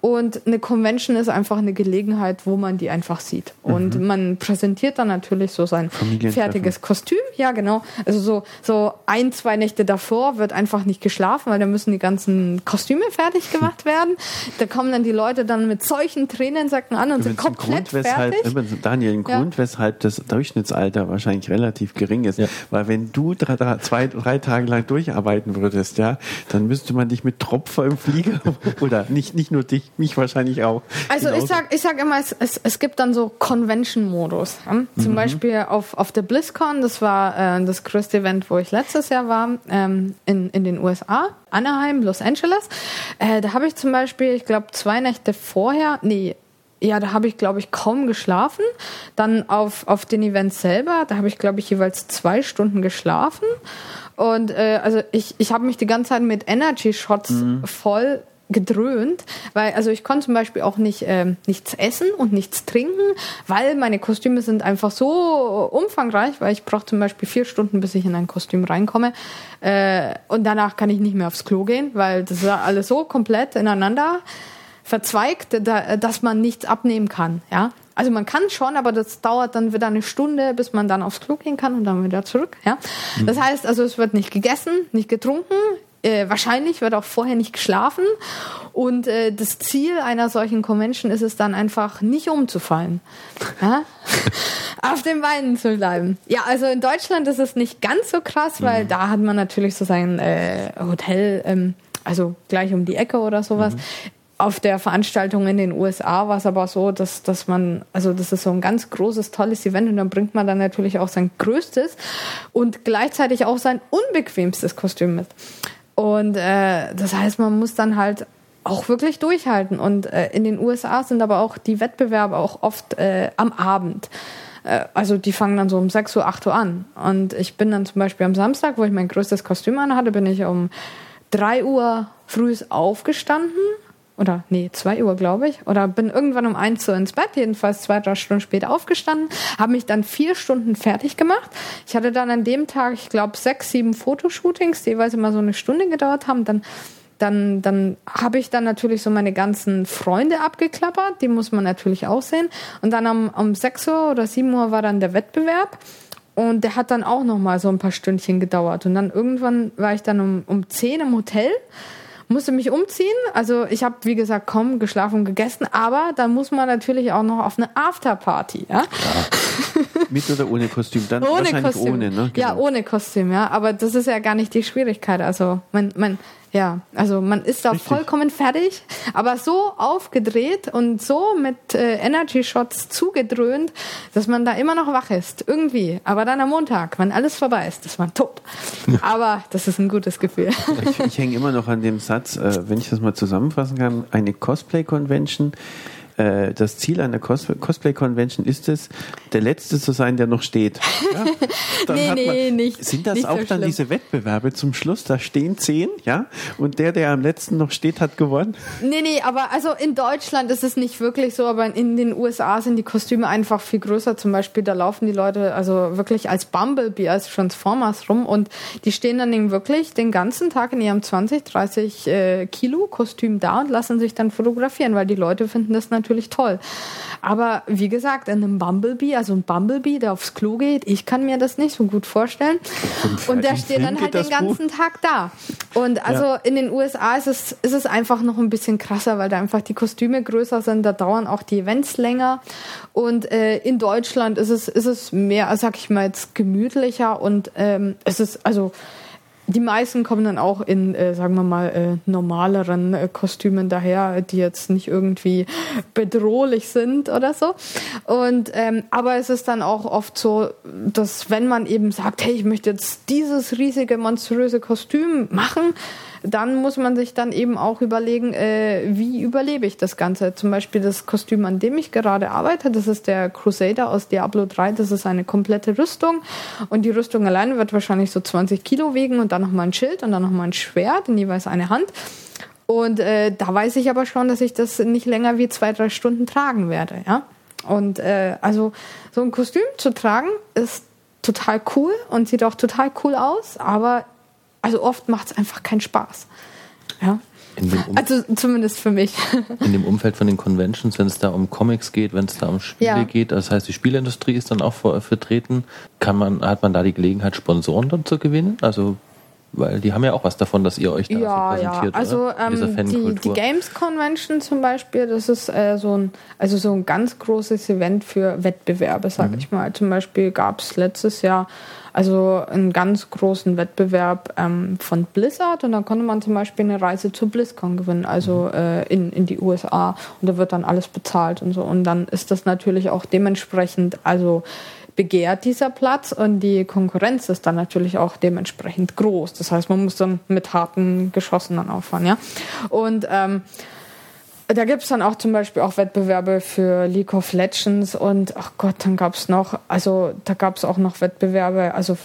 Und eine Convention ist einfach eine Gelegenheit, wo man die einfach sieht. Und man präsentiert dann natürlich so sein fertiges Kostüm. Ja, genau. Also so, so ein, zwei Nächte davor wird einfach nicht geschlafen, weil da müssen die ganzen Kostüme fertig gemacht werden. Da kommen dann die Leute dann mit solchen Tränensäcken an und sind komplett Grund, weshalb, fertig. übrigens, Daniel, ein Ja. Grund, weshalb das Durchschnittsalter wahrscheinlich relativ gering ist. Ja. Weil wenn du drei, drei, zwei, drei Tage lang durcharbeiten würdest, ja, dann müsste man dich mit Tropfer im Flieger oder nicht, nicht nur dich, mich wahrscheinlich auch. Also ich Genauso. sag, ich sag immer, es, es, es gibt dann so Convention-Modus. Ja? Zum Beispiel auf, auf der BlizzCon, das war äh, das größte Event, wo ich letztes Jahr war, ähm, in, in den USA, Anaheim, Los Angeles. Äh, da habe ich zum Beispiel, ich glaube, zwei Nächte vorher, nee, ja, da habe ich, glaube ich, kaum geschlafen. Dann auf, auf den Events selber, da habe ich, glaube ich, jeweils zwei Stunden geschlafen. Und äh, also ich, ich habe mich die ganze Zeit mit Energy Shots voll gedröhnt, weil also ich konnte zum Beispiel auch nicht ähm, nichts essen und nichts trinken, weil meine Kostüme sind einfach so umfangreich, weil ich brauche zum Beispiel vier Stunden, bis ich in ein Kostüm reinkomme äh, und danach kann ich nicht mehr aufs Klo gehen, weil das ist alles so komplett ineinander verzweigt, da, dass man nichts abnehmen kann, ja. Also man kann schon, aber das dauert dann wieder eine Stunde, bis man dann aufs Klo gehen kann und dann wieder zurück, ja. Das heißt also, es wird nicht gegessen, nicht getrunken, äh, wahrscheinlich wird auch vorher nicht geschlafen. Und äh, das Ziel einer solchen Convention ist es dann einfach nicht umzufallen. Ja? Auf den Beinen zu bleiben. Ja, also in Deutschland ist es nicht ganz so krass, weil da hat man natürlich so sein äh, Hotel, ähm, also gleich um die Ecke oder sowas. Auf der Veranstaltung in den USA war es aber so, dass, dass man, also das ist so ein ganz großes, tolles Event und dann bringt man dann natürlich auch sein größtes und gleichzeitig auch sein unbequemstes Kostüm mit. Und äh, das heißt, man muss dann halt auch wirklich durchhalten. Und äh, in den USA sind aber auch die Wettbewerbe auch oft äh, am Abend. Äh, also die fangen dann so um 6 Uhr, 8 Uhr an. Und ich bin dann zum Beispiel am Samstag, wo ich mein größtes Kostüm anhatte, bin ich um 3 Uhr früh aufgestanden. Oder nee, 2 Uhr, glaube ich. Oder bin irgendwann um 1 Uhr ins Bett, jedenfalls zwei, drei Stunden später aufgestanden, habe mich dann vier Stunden fertig gemacht. Ich hatte dann an dem Tag, ich glaube, sechs, sieben Fotoshootings, die jeweils immer so eine Stunde gedauert haben. Dann dann, dann habe ich dann natürlich so meine ganzen Freunde abgeklappert, die muss man natürlich auch sehen. Und dann um, um 6 Uhr oder 7 Uhr war dann der Wettbewerb. Und der hat dann auch noch mal so ein paar Stündchen gedauert. Und dann irgendwann war ich dann um, um 10 im Hotel musste mich umziehen. Also ich habe, wie gesagt, kaum geschlafen und gegessen, aber dann muss man natürlich auch noch auf eine Afterparty. Ja? Mit oder ohne Kostüm? Dann ohne wahrscheinlich Kostüm. ohne, ne? Ja, Genau. ohne Kostüm, ja. Aber das ist ja gar nicht die Schwierigkeit. Also man, man, ja, also man ist da Richtig. vollkommen fertig, aber so aufgedreht und so mit äh, Energy Shots zugedröhnt, dass man da immer noch wach ist. Irgendwie. Aber dann am Montag, wenn alles vorbei ist, ist man tot. Aber das ist ein gutes Gefühl. Ich, ich hänge immer noch an dem Satz, äh, wenn ich das mal zusammenfassen kann, eine Cosplay-Convention. Äh, das Ziel einer Cos Cosplay-Convention ist es, der Letzte zu sein, der noch steht. Ja? Dann Nee, hat nee, nicht- Sind das nicht so auch dann schlimm. diese Wettbewerbe zum Schluss? Da stehen zehn, ja? Und der, der am letzten noch steht, hat gewonnen? Nee, nee, aber also in Deutschland ist es nicht wirklich so, aber in den USA sind die Kostüme einfach viel größer. Zum Beispiel, da laufen die Leute also wirklich als Bumblebee, als Transformers rum und die stehen dann eben wirklich den ganzen Tag in ihrem 20, 30 äh, Kilo Kostüm da und lassen sich dann fotografieren, weil die Leute finden das natürlich toll. Aber wie gesagt, in einem Bumblebee, also ein Bumblebee, der aufs Klo geht, ich kann mir das nicht so gut vorstellen. Und der steht dann halt den das gut. ganzen Tag da. Und also in den USA ist es, ist es einfach noch ein bisschen krasser, weil da einfach die Kostüme größer sind, da dauern auch die Events länger. Und äh, in Deutschland ist es, ist es mehr, sag ich mal, jetzt gemütlicher und ähm, es ist, also die meisten kommen dann auch in, äh, sagen wir mal, äh, normaleren äh, Kostümen daher, die jetzt nicht irgendwie bedrohlich sind oder so. Und ähm, aber es ist dann auch oft so, dass wenn man eben sagt, hey, ich möchte jetzt dieses riesige monströse Kostüm machen, dann muss man sich dann eben auch überlegen, äh, wie überlebe ich das Ganze. Zum Beispiel das Kostüm, an dem ich gerade arbeite, das ist der Crusader aus Diablo 3. Das ist eine komplette Rüstung und die Rüstung alleine wird wahrscheinlich so 20 Kilo wiegen und dann nochmal ein Schild und dann nochmal ein Schwert in jeweils eine Hand. Und äh, da weiß ich aber schon, dass ich das nicht länger wie zwei, drei Stunden tragen werde. Ja? Und äh, also so ein Kostüm zu tragen ist total cool und sieht auch total cool aus, aber also oft macht es einfach keinen Spaß. Ja. Also zumindest für mich. in dem Umfeld von den Conventions, wenn es da um Comics geht, wenn es da um Spiele Ja. geht, das heißt, die Spielindustrie ist dann auch vertreten, kann man, hat man da die Gelegenheit, Sponsoren dann zu gewinnen? Also, weil die haben ja auch was davon, dass ihr euch da Ja, so ja. präsentiert, Also? In dieser ähm, die, die. Games Convention zum Beispiel, das ist äh, so ein, also so ein ganz großes Event für Wettbewerbe, sag Mhm. ich mal. Zum Beispiel gab es letztes Jahr also einen ganz großen Wettbewerb ähm, von Blizzard und da konnte man zum Beispiel eine Reise zur BlizzCon gewinnen, also Mhm. äh, in, in die USA und da wird dann alles bezahlt und so. Und dann ist das natürlich auch dementsprechend, also begehrt dieser Platz und die Konkurrenz ist dann natürlich auch dementsprechend groß. Das heißt, man muss dann mit harten Geschossen dann auffahren, ja. Und ähm, da gibt's dann auch zum Beispiel auch Wettbewerbe für League of Legends und ach Gott, dann gab's noch, also da gab's auch noch Wettbewerbe, also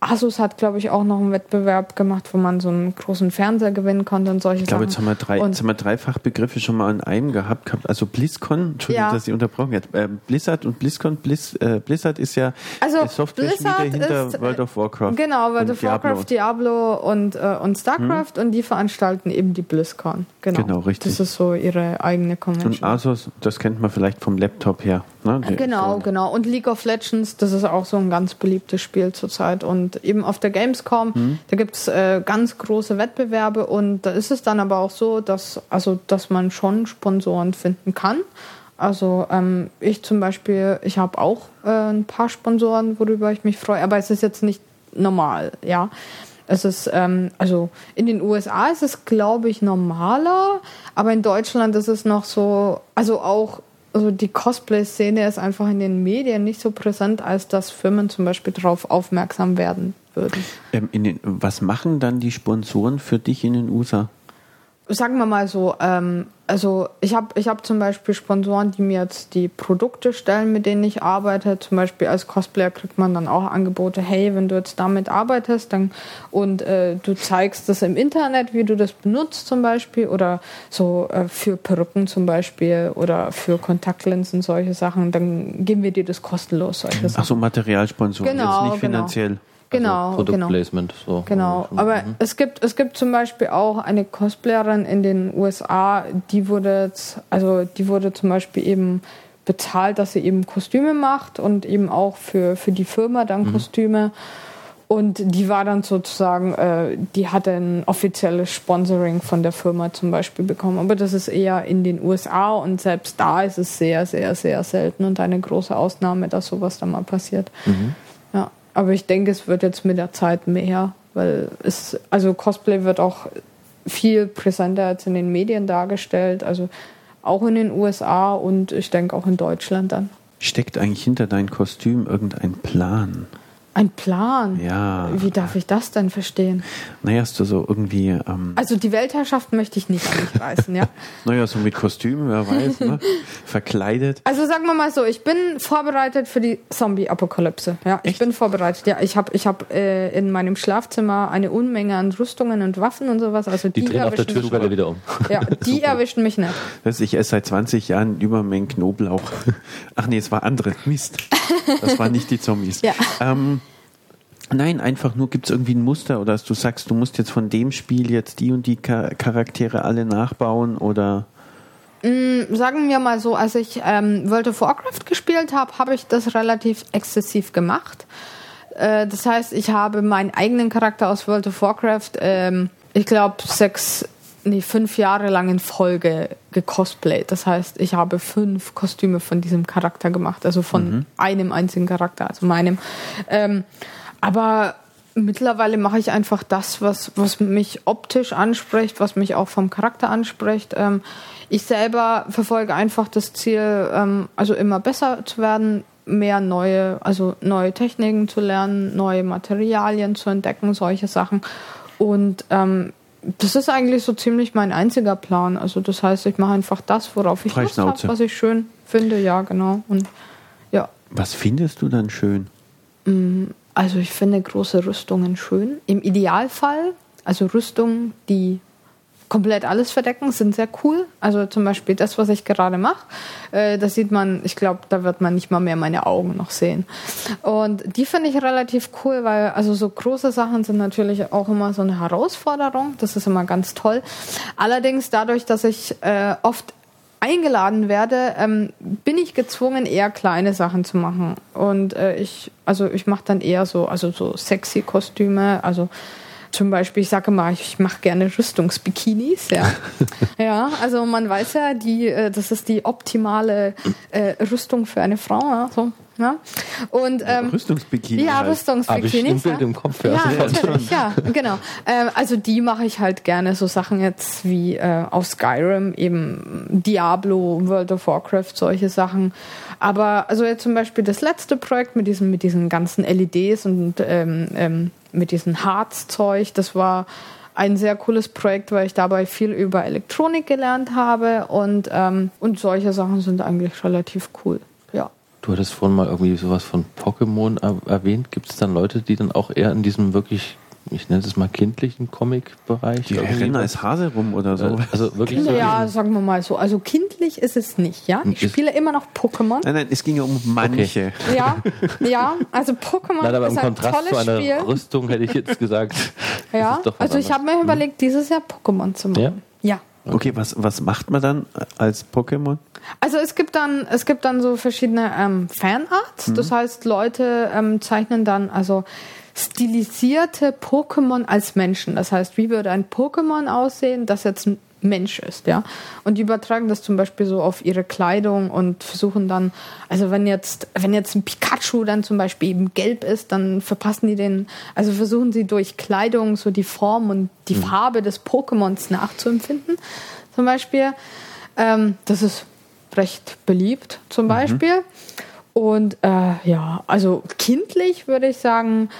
Asus hat, glaube ich, auch noch einen Wettbewerb gemacht, wo man so einen großen Fernseher gewinnen konnte und solche Ich glaube, jetzt Sachen. haben wir, drei, Und- jetzt haben wir drei Fachbegriffe schon mal an einem gehabt. Also BlizzCon, Entschuldigung, Ja. dass ich unterbrochen habe. Ähm, Blizzard und BlizzCon. Blizz, äh, Blizzard ist ja Also, Blizzard hinter ist, äh, World of Warcraft. Genau, World of Warcraft, Diablo und, äh, und StarCraft und die veranstalten eben die BlizzCon. Genau, Genau, richtig. Das ist so ihre eigene Convention. Und Asus, das kennt man vielleicht vom Laptop her. Ne? Genau, genau. Und League of Legends, das ist auch so ein ganz beliebtes Spiel zurzeit. Und eben auf der Gamescom, Mhm. da gibt's äh, ganz große Wettbewerbe und da ist es dann aber auch so, dass, also, dass man schon Sponsoren finden kann. Also ähm, ich zum Beispiel, ich habe auch äh, ein paar Sponsoren, worüber ich mich freue, aber es ist jetzt nicht normal, ja. Es ist, ähm, also in den USA ist es, glaube ich, normaler, aber in Deutschland ist es noch so, also auch, also die Cosplay-Szene ist einfach in den Medien nicht so präsent, als dass Firmen zum Beispiel darauf aufmerksam werden würden. Ähm, den, was machen dann die Sponsoren für dich in den USA? Sagen wir mal so, ähm, also ich habe ich hab zum Beispiel Sponsoren, die mir jetzt die Produkte stellen, mit denen ich arbeite. Zum Beispiel als Cosplayer kriegt man dann auch Angebote, hey, wenn du jetzt damit arbeitest dann, und äh, du zeigst das im Internet, wie du das benutzt zum Beispiel, oder so äh, für Perücken zum Beispiel oder für Kontaktlinsen, solche Sachen, dann geben wir dir das kostenlos, solche Sachen. Ach so, Materialsponsor, Genau, jetzt nicht genau. finanziell. Genau, also genau. Produktplacement. So. Genau, Mhm. aber es gibt es gibt zum Beispiel auch eine Cosplayerin in den USA, die wurde also die wurde zum Beispiel eben bezahlt, dass sie eben Kostüme macht und eben auch für für die Firma dann Kostüme. Und die war dann sozusagen, äh, die hatte ein offizielles Sponsoring von der Firma zum Beispiel bekommen. Aber das ist eher in den USA und selbst da ist es sehr, sehr, sehr selten und eine große Ausnahme, dass sowas dann mal passiert. Ja, aber ich denke, es wird jetzt mit der Zeit mehr, weil es, also Cosplay wird auch viel präsenter als in den Medien dargestellt, also auch in den USA und ich denke auch in Deutschland dann. Steckt eigentlich hinter dein Kostüm irgendein Plan? Ein Plan. Ja. Wie darf ich das denn verstehen? Naja, hast du so irgendwie, ähm, Also die Weltherrschaft möchte ich nicht reißen, ja. naja, so mit Kostüm, wer weiß, ne? verkleidet. Also sagen wir mal so, ich bin vorbereitet für die Zombie-Apokalypse. Ja, ich Echt? bin vorbereitet. Ja, ich habe ich hab, äh, in meinem Schlafzimmer eine Unmenge an Rüstungen und Waffen und sowas. Also Die die, drehen auf der erwischen mich, Türschwelle wieder um. ja, die erwischen mich nicht. Weißt du, Ich esse seit 20 Jahren Übermengen Knoblauch. Ach nee, es war andere. Mist. Das waren nicht die Zombies. Ja. Ähm, nein, einfach nur gibt es irgendwie ein Muster oder dass du sagst, du musst jetzt von dem Spiel jetzt die und die Cha- Charaktere alle nachbauen oder Sagen wir mal so, als ich ähm, World of Warcraft gespielt habe, habe ich das relativ exzessiv gemacht. Äh, das heißt, ich habe meinen eigenen Charakter aus World of Warcraft, ähm, ich glaube, sechs, nee, fünf Jahre lang in Folge gecosplayt. Das heißt, ich habe fünf Kostüme von diesem Charakter gemacht, also von einem einzigen Charakter, also meinem. Ähm, aber mittlerweile mache ich einfach das, was, was mich optisch anspricht, was mich auch vom Charakter anspricht. Ähm, ich selber verfolge einfach das Ziel, ähm, also immer besser zu werden, mehr neue, also neue Techniken zu lernen, neue Materialien zu entdecken, solche Sachen. Und ähm, das ist eigentlich so ziemlich mein einziger Plan. Also das heißt, ich mache einfach das, worauf ich Lust habe, was ich schön finde, ja, genau. Und ja, was findest du dann schön? Also ich finde große Rüstungen schön. Im Idealfall, also Rüstungen, die komplett alles verdecken, sind sehr cool. Also zum Beispiel das, was ich gerade mache, äh, da sieht man, ich glaube, da wird man nicht mal mehr meine Augen noch sehen. Und die finde ich relativ cool, weil also so große Sachen sind natürlich auch immer so eine Herausforderung. Das ist immer ganz toll. Allerdings dadurch, dass ich äh, oft eingeladen werde, ähm, bin ich gezwungen, eher kleine Sachen zu machen. Und äh, ich, also ich mache dann eher so, also so sexy Kostüme, also zum Beispiel, ich sage mal, ich mache gerne Rüstungsbikinis, ja. ja, also man weiß ja, die, äh, das ist die optimale äh, Rüstung für eine Frau, ja, so. Ja. Und ähm, Rüstungsbikini. ja, halt. Habe ich Rüstungsbikinis. ein Bild ja. im Kopf. Ja, Ja, natürlich, ja, genau. Ähm, also die mache ich halt gerne, so Sachen jetzt wie äh, aus Skyrim, eben Diablo, World of Warcraft, solche Sachen. Aber also jetzt zum Beispiel das letzte Projekt mit diesen, mit diesen ganzen LEDs und ähm, ähm, mit diesem Harzzeug, das war ein sehr cooles Projekt, weil ich dabei viel über Elektronik gelernt habe und, ähm, und solche Sachen sind eigentlich relativ cool. Ja. Du hattest vorhin mal irgendwie sowas von Pokémon er erwähnt. Gibt es dann Leute, die dann auch eher in diesem wirklich, ich nenne es mal kindlichen Comic-Bereich? Die was- als Hase rum oder so. Äh, Also wirklich so Ja, sagen wir mal so. Also kindlich ist es nicht, ja. Ich Ist- spiele immer noch Pokémon. Nein, nein, es ging ja um manche. Ja, ja, also Pokémon Nein, aber im ist ein Kontrast zu tolles einer Spiel. Rüstung hätte ich jetzt gesagt. Ja, ist also ich habe mir überlegt, dieses Jahr Pokémon zu machen. Ja. Okay, was, was macht man dann als Pokémon? Also es gibt dann, es gibt dann so verschiedene ähm, Fanarts. Das heißt, Leute ähm, zeichnen dann also stilisierte Pokémon als Menschen. Das heißt, wie würde ein Pokémon aussehen, das jetzt ein Mensch ist, ja. Und die übertragen das zum Beispiel so auf ihre Kleidung und versuchen dann, also wenn jetzt, wenn jetzt ein Pikachu dann zum Beispiel eben gelb ist, dann verpassen die den, also versuchen sie durch Kleidung so die Form und die Farbe des Pokémons nachzuempfinden, zum Beispiel. Ähm, das ist recht beliebt zum Beispiel. Und äh, ja, also kindlich würde ich sagen,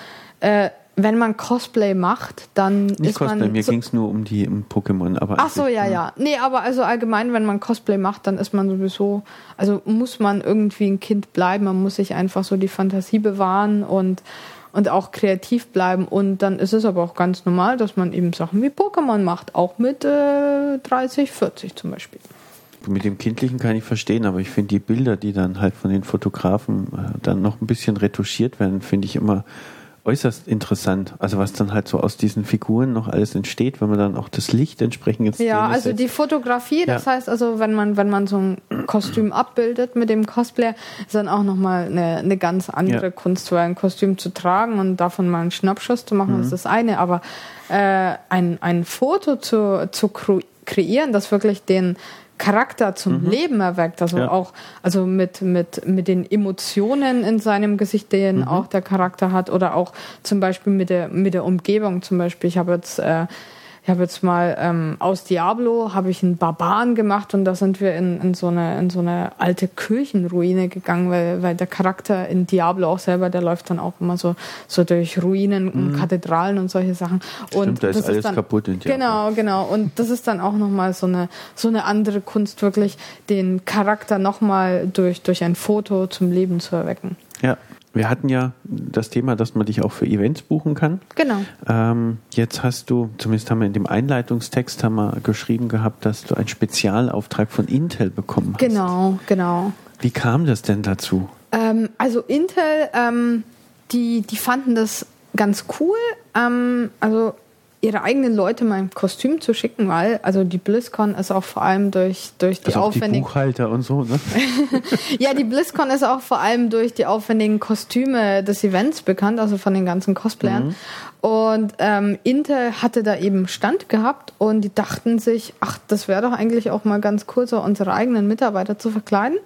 äh, wenn man Cosplay macht, dann Nicht ist Cosplay, man. mir so, ging es nur um die um Pokémon. Aber Ach so, ja, ja. Nee, aber also allgemein, wenn man Cosplay macht, dann ist man sowieso, also muss man irgendwie ein Kind bleiben, man muss sich einfach so die Fantasie bewahren und, und auch kreativ bleiben. Und dann ist es aber auch ganz normal, dass man eben Sachen wie Pokémon macht, auch mit äh, 30, 40 zum Beispiel. Mit dem Kindlichen kann ich verstehen, aber ich finde die Bilder, die dann halt von den Fotografen äh, dann noch ein bisschen retuschiert werden, finde ich immer äußerst interessant. Also was dann halt so aus diesen Figuren noch alles entsteht, wenn man dann auch das Licht entsprechend ins Ja, also setzt. die Fotografie, das Ja. heißt also, wenn man, wenn man so ein Kostüm abbildet mit dem Cosplayer, ist dann auch nochmal eine, eine ganz andere Ja. Kunst, weil ein Kostüm zu tragen und davon mal einen Schnappschuss zu Mhm. machen, ist das eine, aber äh, ein, ein Foto zu, zu kreieren, das wirklich den Charakter zum Leben erweckt, also Mhm. Ja. auch also mit, mit, mit den Emotionen in seinem Gesicht, den Mhm. auch der Charakter hat, oder auch zum Beispiel mit der, mit der Umgebung. Zum Beispiel, ich habe jetzt äh, ich habe jetzt mal ähm, aus Diablo habe ich einen Barbaren gemacht und da sind wir in, in, so eine, in so eine alte Kirchenruine gegangen, weil, weil der Charakter in Diablo auch selber, der läuft dann auch immer so, so durch Ruinen und Kathedralen und solche Sachen. und Mhm. da ist alles dann, kaputt in Diablo. Genau, genau. Und das ist dann auch nochmal so eine, so eine andere Kunst, wirklich den Charakter nochmal durch, durch ein Foto zum Leben zu erwecken. Ja, wir hatten ja das Thema, dass man dich auch für Events buchen kann. Genau. Ähm, jetzt hast du, zumindest haben wir in dem Einleitungstext haben wir geschrieben gehabt, dass du einen Spezialauftrag von Intel bekommen hast. Genau, genau. Wie kam das denn dazu? Ähm, also Intel, ähm, die, die fanden das ganz cool, ähm, also ihre eigenen Leute mal im Kostüm zu schicken, weil also die BlizzCon ist auch vor allem durch, durch die Also auch die aufwendigen Buchhalter und so, ne? ja, die BlizzCon ist auch vor allem durch die aufwendigen Kostüme des Events bekannt, also von den ganzen Cosplayern. Und ähm, Intel hatte da eben Stand gehabt und die dachten sich, ach, das wäre doch eigentlich auch mal ganz cool, so unsere eigenen Mitarbeiter zu verkleiden.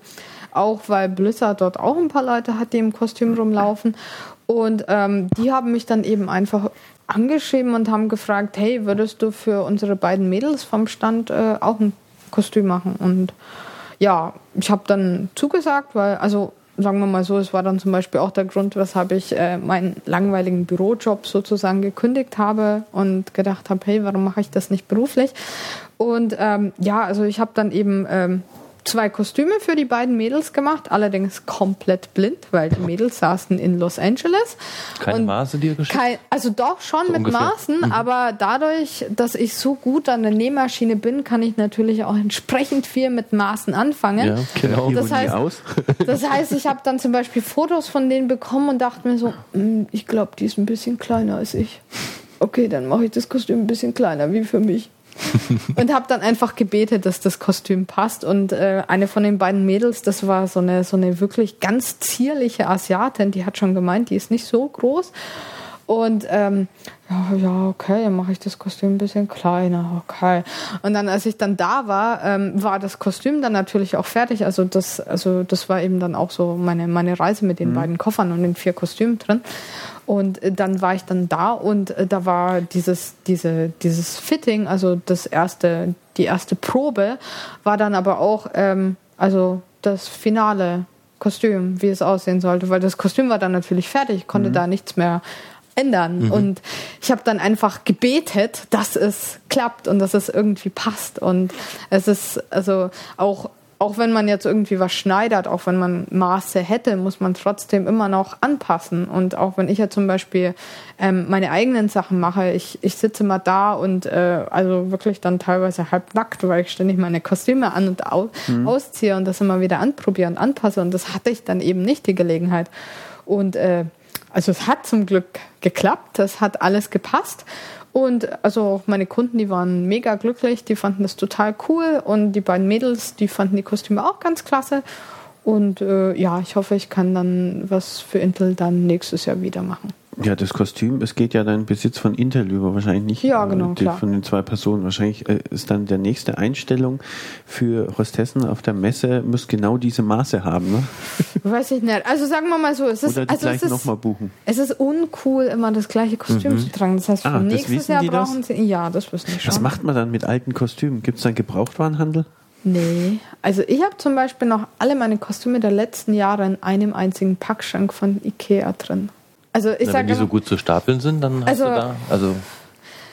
Auch weil Blizzard dort auch ein paar Leute hat, die im Kostüm rumlaufen. Und ähm, die haben mich dann eben einfach angeschrieben und haben gefragt, hey, würdest du für unsere beiden Mädels vom Stand äh, auch ein Kostüm machen? Und ja, ich habe dann zugesagt, weil, also sagen wir mal so, es war dann zum Beispiel auch der Grund, weshalb ich äh, meinen langweiligen Bürojob sozusagen gekündigt habe und gedacht habe, hey, warum mache ich das nicht beruflich? Und ähm, ja, also ich habe dann eben ähm, zwei Kostüme für die beiden Mädels gemacht, allerdings komplett blind, weil die Mädels saßen in Los Angeles. Keine Und Maße dir geschickt? kein, also doch schon So mit ungefähr. Maßen, aber dadurch, dass ich so gut an der Nähmaschine bin, kann ich natürlich auch entsprechend viel mit Maßen anfangen. Ja, genau. Das heißt- aus. Das heißt, ich habe dann zum Beispiel Fotos von denen bekommen und dachte mir so, "Hm, ich glaube, die ist ein bisschen kleiner als ich. Okay, dann mache ich das Kostüm ein bisschen kleiner, wie für mich. und habe dann einfach gebetet, dass das Kostüm passt. Und äh, eine von den beiden Mädels, das war so eine, so eine wirklich ganz zierliche Asiatin, die hat schon gemeint, die ist nicht so groß. Und ähm, ja, ja, okay, dann mache ich das Kostüm ein bisschen kleiner, okay. Und dann, als ich dann da war, ähm, war das Kostüm dann natürlich auch fertig. Also das, also das war eben dann auch so meine, meine Reise mit den beiden Koffern und den vier Kostümen drin. Und äh, dann war ich dann da und äh, da war dieses, diese, dieses Fitting, also das erste, die erste Probe, war dann aber auch, ähm, also das finale Kostüm, wie es aussehen sollte, weil das Kostüm war dann natürlich fertig, konnte da nichts mehr ändern. Und ich habe dann einfach gebetet, dass es klappt und dass es irgendwie passt. Und es ist also auch auch wenn man jetzt irgendwie was schneidert, auch wenn man Maße hätte, muss man trotzdem immer noch anpassen. Und auch wenn ich ja zum Beispiel ähm, meine eigenen Sachen mache, ich, ich sitze mal da und äh, also wirklich dann teilweise halb nackt, weil ich ständig meine Kostüme an und au ausziehe und das immer wieder anprobiere und anpasse. Und das hatte ich dann eben nicht die Gelegenheit. Und äh, also es hat zum Glück geklappt, es hat alles gepasst. Und also auch meine Kunden, die waren mega glücklich, die fanden das total cool und die beiden Mädels, die fanden die Kostüme auch ganz klasse. Und äh, ja, ich hoffe, ich kann dann was für Intel dann nächstes Jahr wieder machen. Ja, das Kostüm, es geht ja dann Besitz von Intel über, wahrscheinlich nicht Ja, genau, äh, die, klar. von den zwei Personen. Wahrscheinlich äh, ist dann der nächste Einstellung für Hostessen auf der Messe, muss genau diese Maße haben, ne? Weiß ich nicht. Also sagen wir mal so, es ist, Oder die also ist, nochmal buchen. es ist uncool, immer das gleiche Kostüm zu tragen. Das heißt, für Ah, nächstes Jahr die das? brauchen sie. Ja, das wissen die schon. Was macht man dann mit alten Kostümen? Gibt es dann Gebrauchtwarenhandel? Nee. Also ich habe zum Beispiel noch alle meine Kostüme der letzten Jahre in einem einzigen Packschrank von Ikea drin. Also ich Na, sage wenn die so gut zu stapeln sind, dann hast Also- du da. Also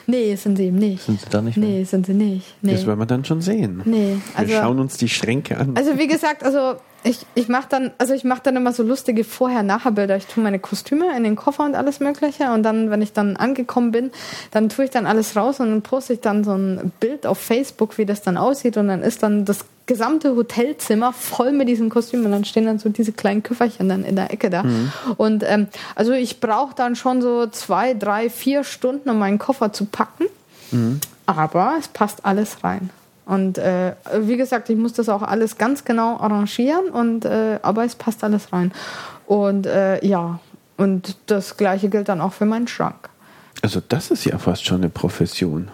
nee, sind sie eben nicht. sind sie da nicht Nee, sind sie nicht. Nee. Das werden wir dann schon sehen. Nee, also wir schauen uns die Schränke an. Also wie gesagt, also ich, ich mache dann, also ich mache dann immer so lustige Vorher-Nachher-Bilder. Ich tue meine Kostüme in den Koffer und alles Mögliche und dann, wenn ich dann angekommen bin, dann tue ich dann alles raus und dann poste ich dann so ein Bild auf Facebook, wie das dann aussieht und dann ist dann das gesamte Hotelzimmer voll mit diesen Kostümen und dann stehen dann so diese kleinen Köfferchen dann in der Ecke da. Und ähm, also ich brauche dann schon so zwei, drei, vier Stunden, um meinen Koffer zu packen. Aber es passt alles rein. Und äh, wie gesagt, ich muss das auch alles ganz genau arrangieren, und, äh, aber es passt alles rein. Und äh, ja, und das gleiche gilt dann auch für meinen Schrank. Also das ist ja fast schon eine Profession.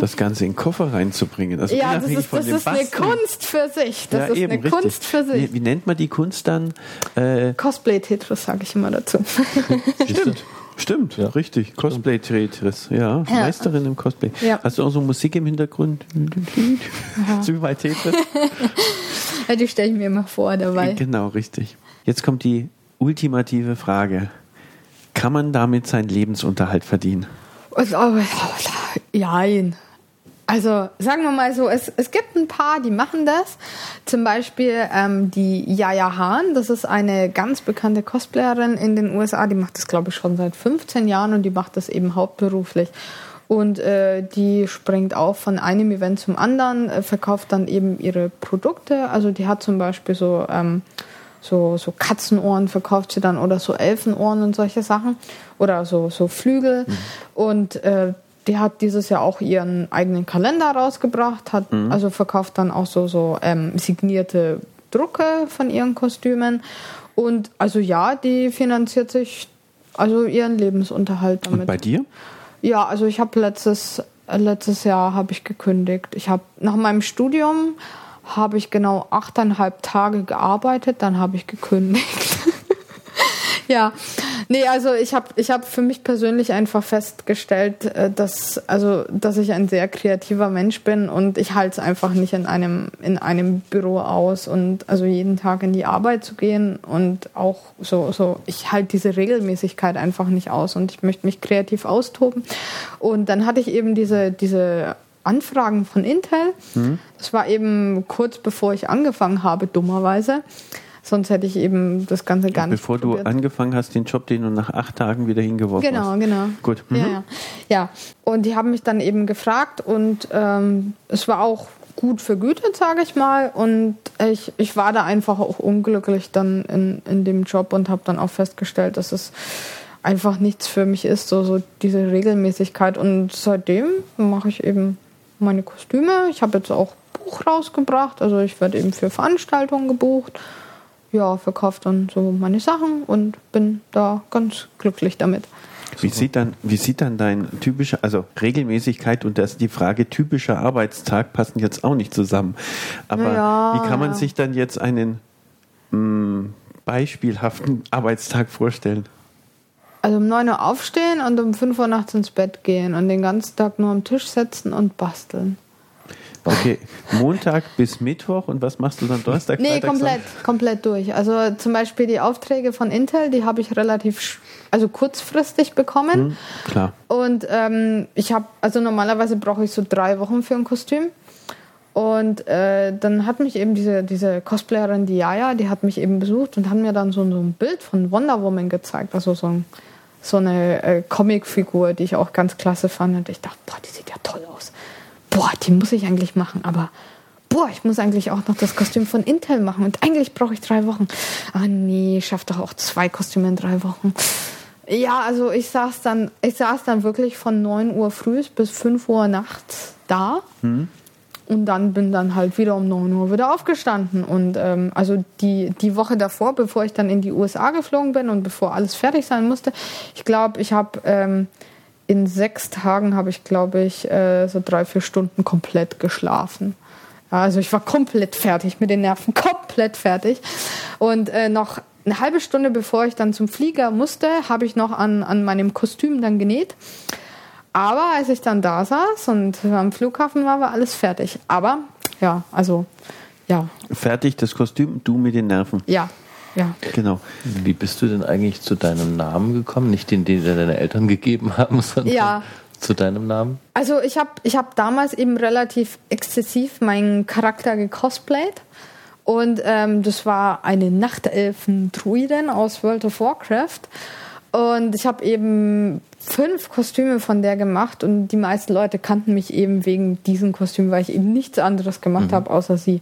Das Ganze in den Koffer reinzubringen. Also ja, das ist, von das dem ist eine. Kunst für sich. Das ja, ist eben, eine richtig. Kunst für sich. Wie, wie nennt man die Kunst dann? Äh, Cosplay-Tetris sage ich immer dazu. stimmt. Stimmt, Ja. richtig. Cosplay-Tetris, ja. Meisterin im Cosplay. Ja. Hast du auch so Musik im Hintergrund? so wie bei Tetris? Ja, die stelle ich mir immer vor dabei. Genau, richtig. Jetzt kommt die ultimative Frage. Kann man damit seinen Lebensunterhalt verdienen? Jein. Also sagen wir mal so, es, es gibt ein paar, die machen das. Zum Beispiel ähm, die Yaya Hahn, das ist eine ganz bekannte Cosplayerin in den USA, die macht das glaube ich schon seit 15 Jahren und die macht das eben hauptberuflich. Und äh, die springt auch von einem Event zum anderen, äh, verkauft dann eben ihre Produkte. Also die hat zum Beispiel so, ähm, so, so Katzenohren verkauft sie dann oder so Elfenohren und solche Sachen. Oder so, so Flügel. Und äh, die hat dieses Jahr auch ihren eigenen Kalender rausgebracht, hat also verkauft dann auch so, so ähm, signierte Drucke von ihren Kostümen. Und also ja, die finanziert sich also ihren Lebensunterhalt damit. Und bei dir? Ja, also ich habe letztes letztes Jahr habe ich gekündigt. Ich habe nach meinem Studium habe ich genau achteinhalb Tage gearbeitet, dann habe ich gekündigt. ja, nee, also ich habe ich habe für mich persönlich einfach festgestellt, äh, dass also dass ich ein sehr kreativer Mensch bin und ich halte es einfach nicht in einem in einem Büro aus und also jeden Tag in die Arbeit zu gehen und auch so so ich halte diese Regelmäßigkeit einfach nicht aus und ich möchte mich kreativ austoben und dann hatte ich eben diese diese Anfragen von Intel. Das war eben kurz bevor ich angefangen habe, dummerweise. Sonst hätte ich eben das Ganze gar nicht Bevor du angefangen hast, den Job, den du nach acht Tagen wieder hingeworfen Genau, hast. genau. Gut. Mhm. Ja, ja. ja, und die haben mich dann eben gefragt und ähm, es war auch gut vergütet, sage ich mal. Und ich, ich war da einfach auch unglücklich dann in, in dem Job und habe dann auch festgestellt, dass es einfach nichts für mich ist, so, so diese Regelmäßigkeit. Und seitdem mache ich eben meine Kostüme. Ich habe jetzt auch Buch rausgebracht, also ich werde eben für Veranstaltungen gebucht. Ja, verkaufe dann so meine Sachen und bin da ganz glücklich damit. Wie sieht, dann, wie sieht dann dein typischer, also Regelmäßigkeit und das, die Frage typischer Arbeitstag passen jetzt auch nicht zusammen. Aber Ja, wie kann man ja. sich dann jetzt einen mh, beispielhaften Arbeitstag vorstellen? Also um 9 Uhr aufstehen und um 5 Uhr nachts ins Bett gehen und den ganzen Tag nur am Tisch sitzen und basteln. Okay, Montag bis Mittwoch und was machst du dann Donnerstag? Nee, Freitag, komplett, komplett durch. Also zum Beispiel die Aufträge von Intel, die habe ich relativ, also kurzfristig bekommen. Sonntag? Klar. Und ähm, ich habe, also normalerweise brauche ich so drei Wochen für ein Kostüm. Und äh, dann hat mich eben diese, diese Cosplayerin, die Yaya, die hat mich eben besucht und hat mir dann so, so ein Bild von Wonder Woman gezeigt. Also so, ein, so eine äh, Comicfigur, die ich auch ganz klasse fand. Und ich dachte, boah, die sieht ja. Boah, die muss ich eigentlich machen. Aber boah, ich muss eigentlich auch noch das Kostüm von Intel machen. Und eigentlich brauche ich drei Wochen. Ah nee, ich schaff doch auch zwei Kostüme in drei Wochen. Ja, also ich saß dann, ich saß dann wirklich von 9 Uhr früh bis 5 Uhr nachts da. Und dann bin dann halt wieder um 9 Uhr wieder aufgestanden. Und ähm, also die, die Woche davor, bevor ich dann in die USA geflogen bin und bevor alles fertig sein musste, ich glaube, ich habe ähm, in sechs Tagen habe ich, glaube ich, äh, so drei, vier Stunden komplett geschlafen. Ja, also ich war komplett fertig mit den Nerven, komplett fertig. Und äh, noch eine halbe Stunde bevor ich dann zum Flieger musste, habe ich noch an, an meinem Kostüm dann genäht. Aber als ich dann da saß und am Flughafen war, war alles fertig. Aber ja, also ja, Fertig das Kostüm, du mit den Nerven. ja, ja. Genau. Wie bist du denn eigentlich zu deinem Namen gekommen? Nicht den, den dir deine Eltern gegeben haben, sondern Ja. zu deinem Namen? Also ich habe ich hab damals eben relativ exzessiv meinen Charakter gecosplayt. Und ähm, das war eine Nachtelfen-Druidin aus World of Warcraft. Und ich habe eben fünf Kostüme von der gemacht und die meisten Leute kannten mich eben wegen diesen Kostümen, weil ich eben nichts anderes gemacht habe außer sie.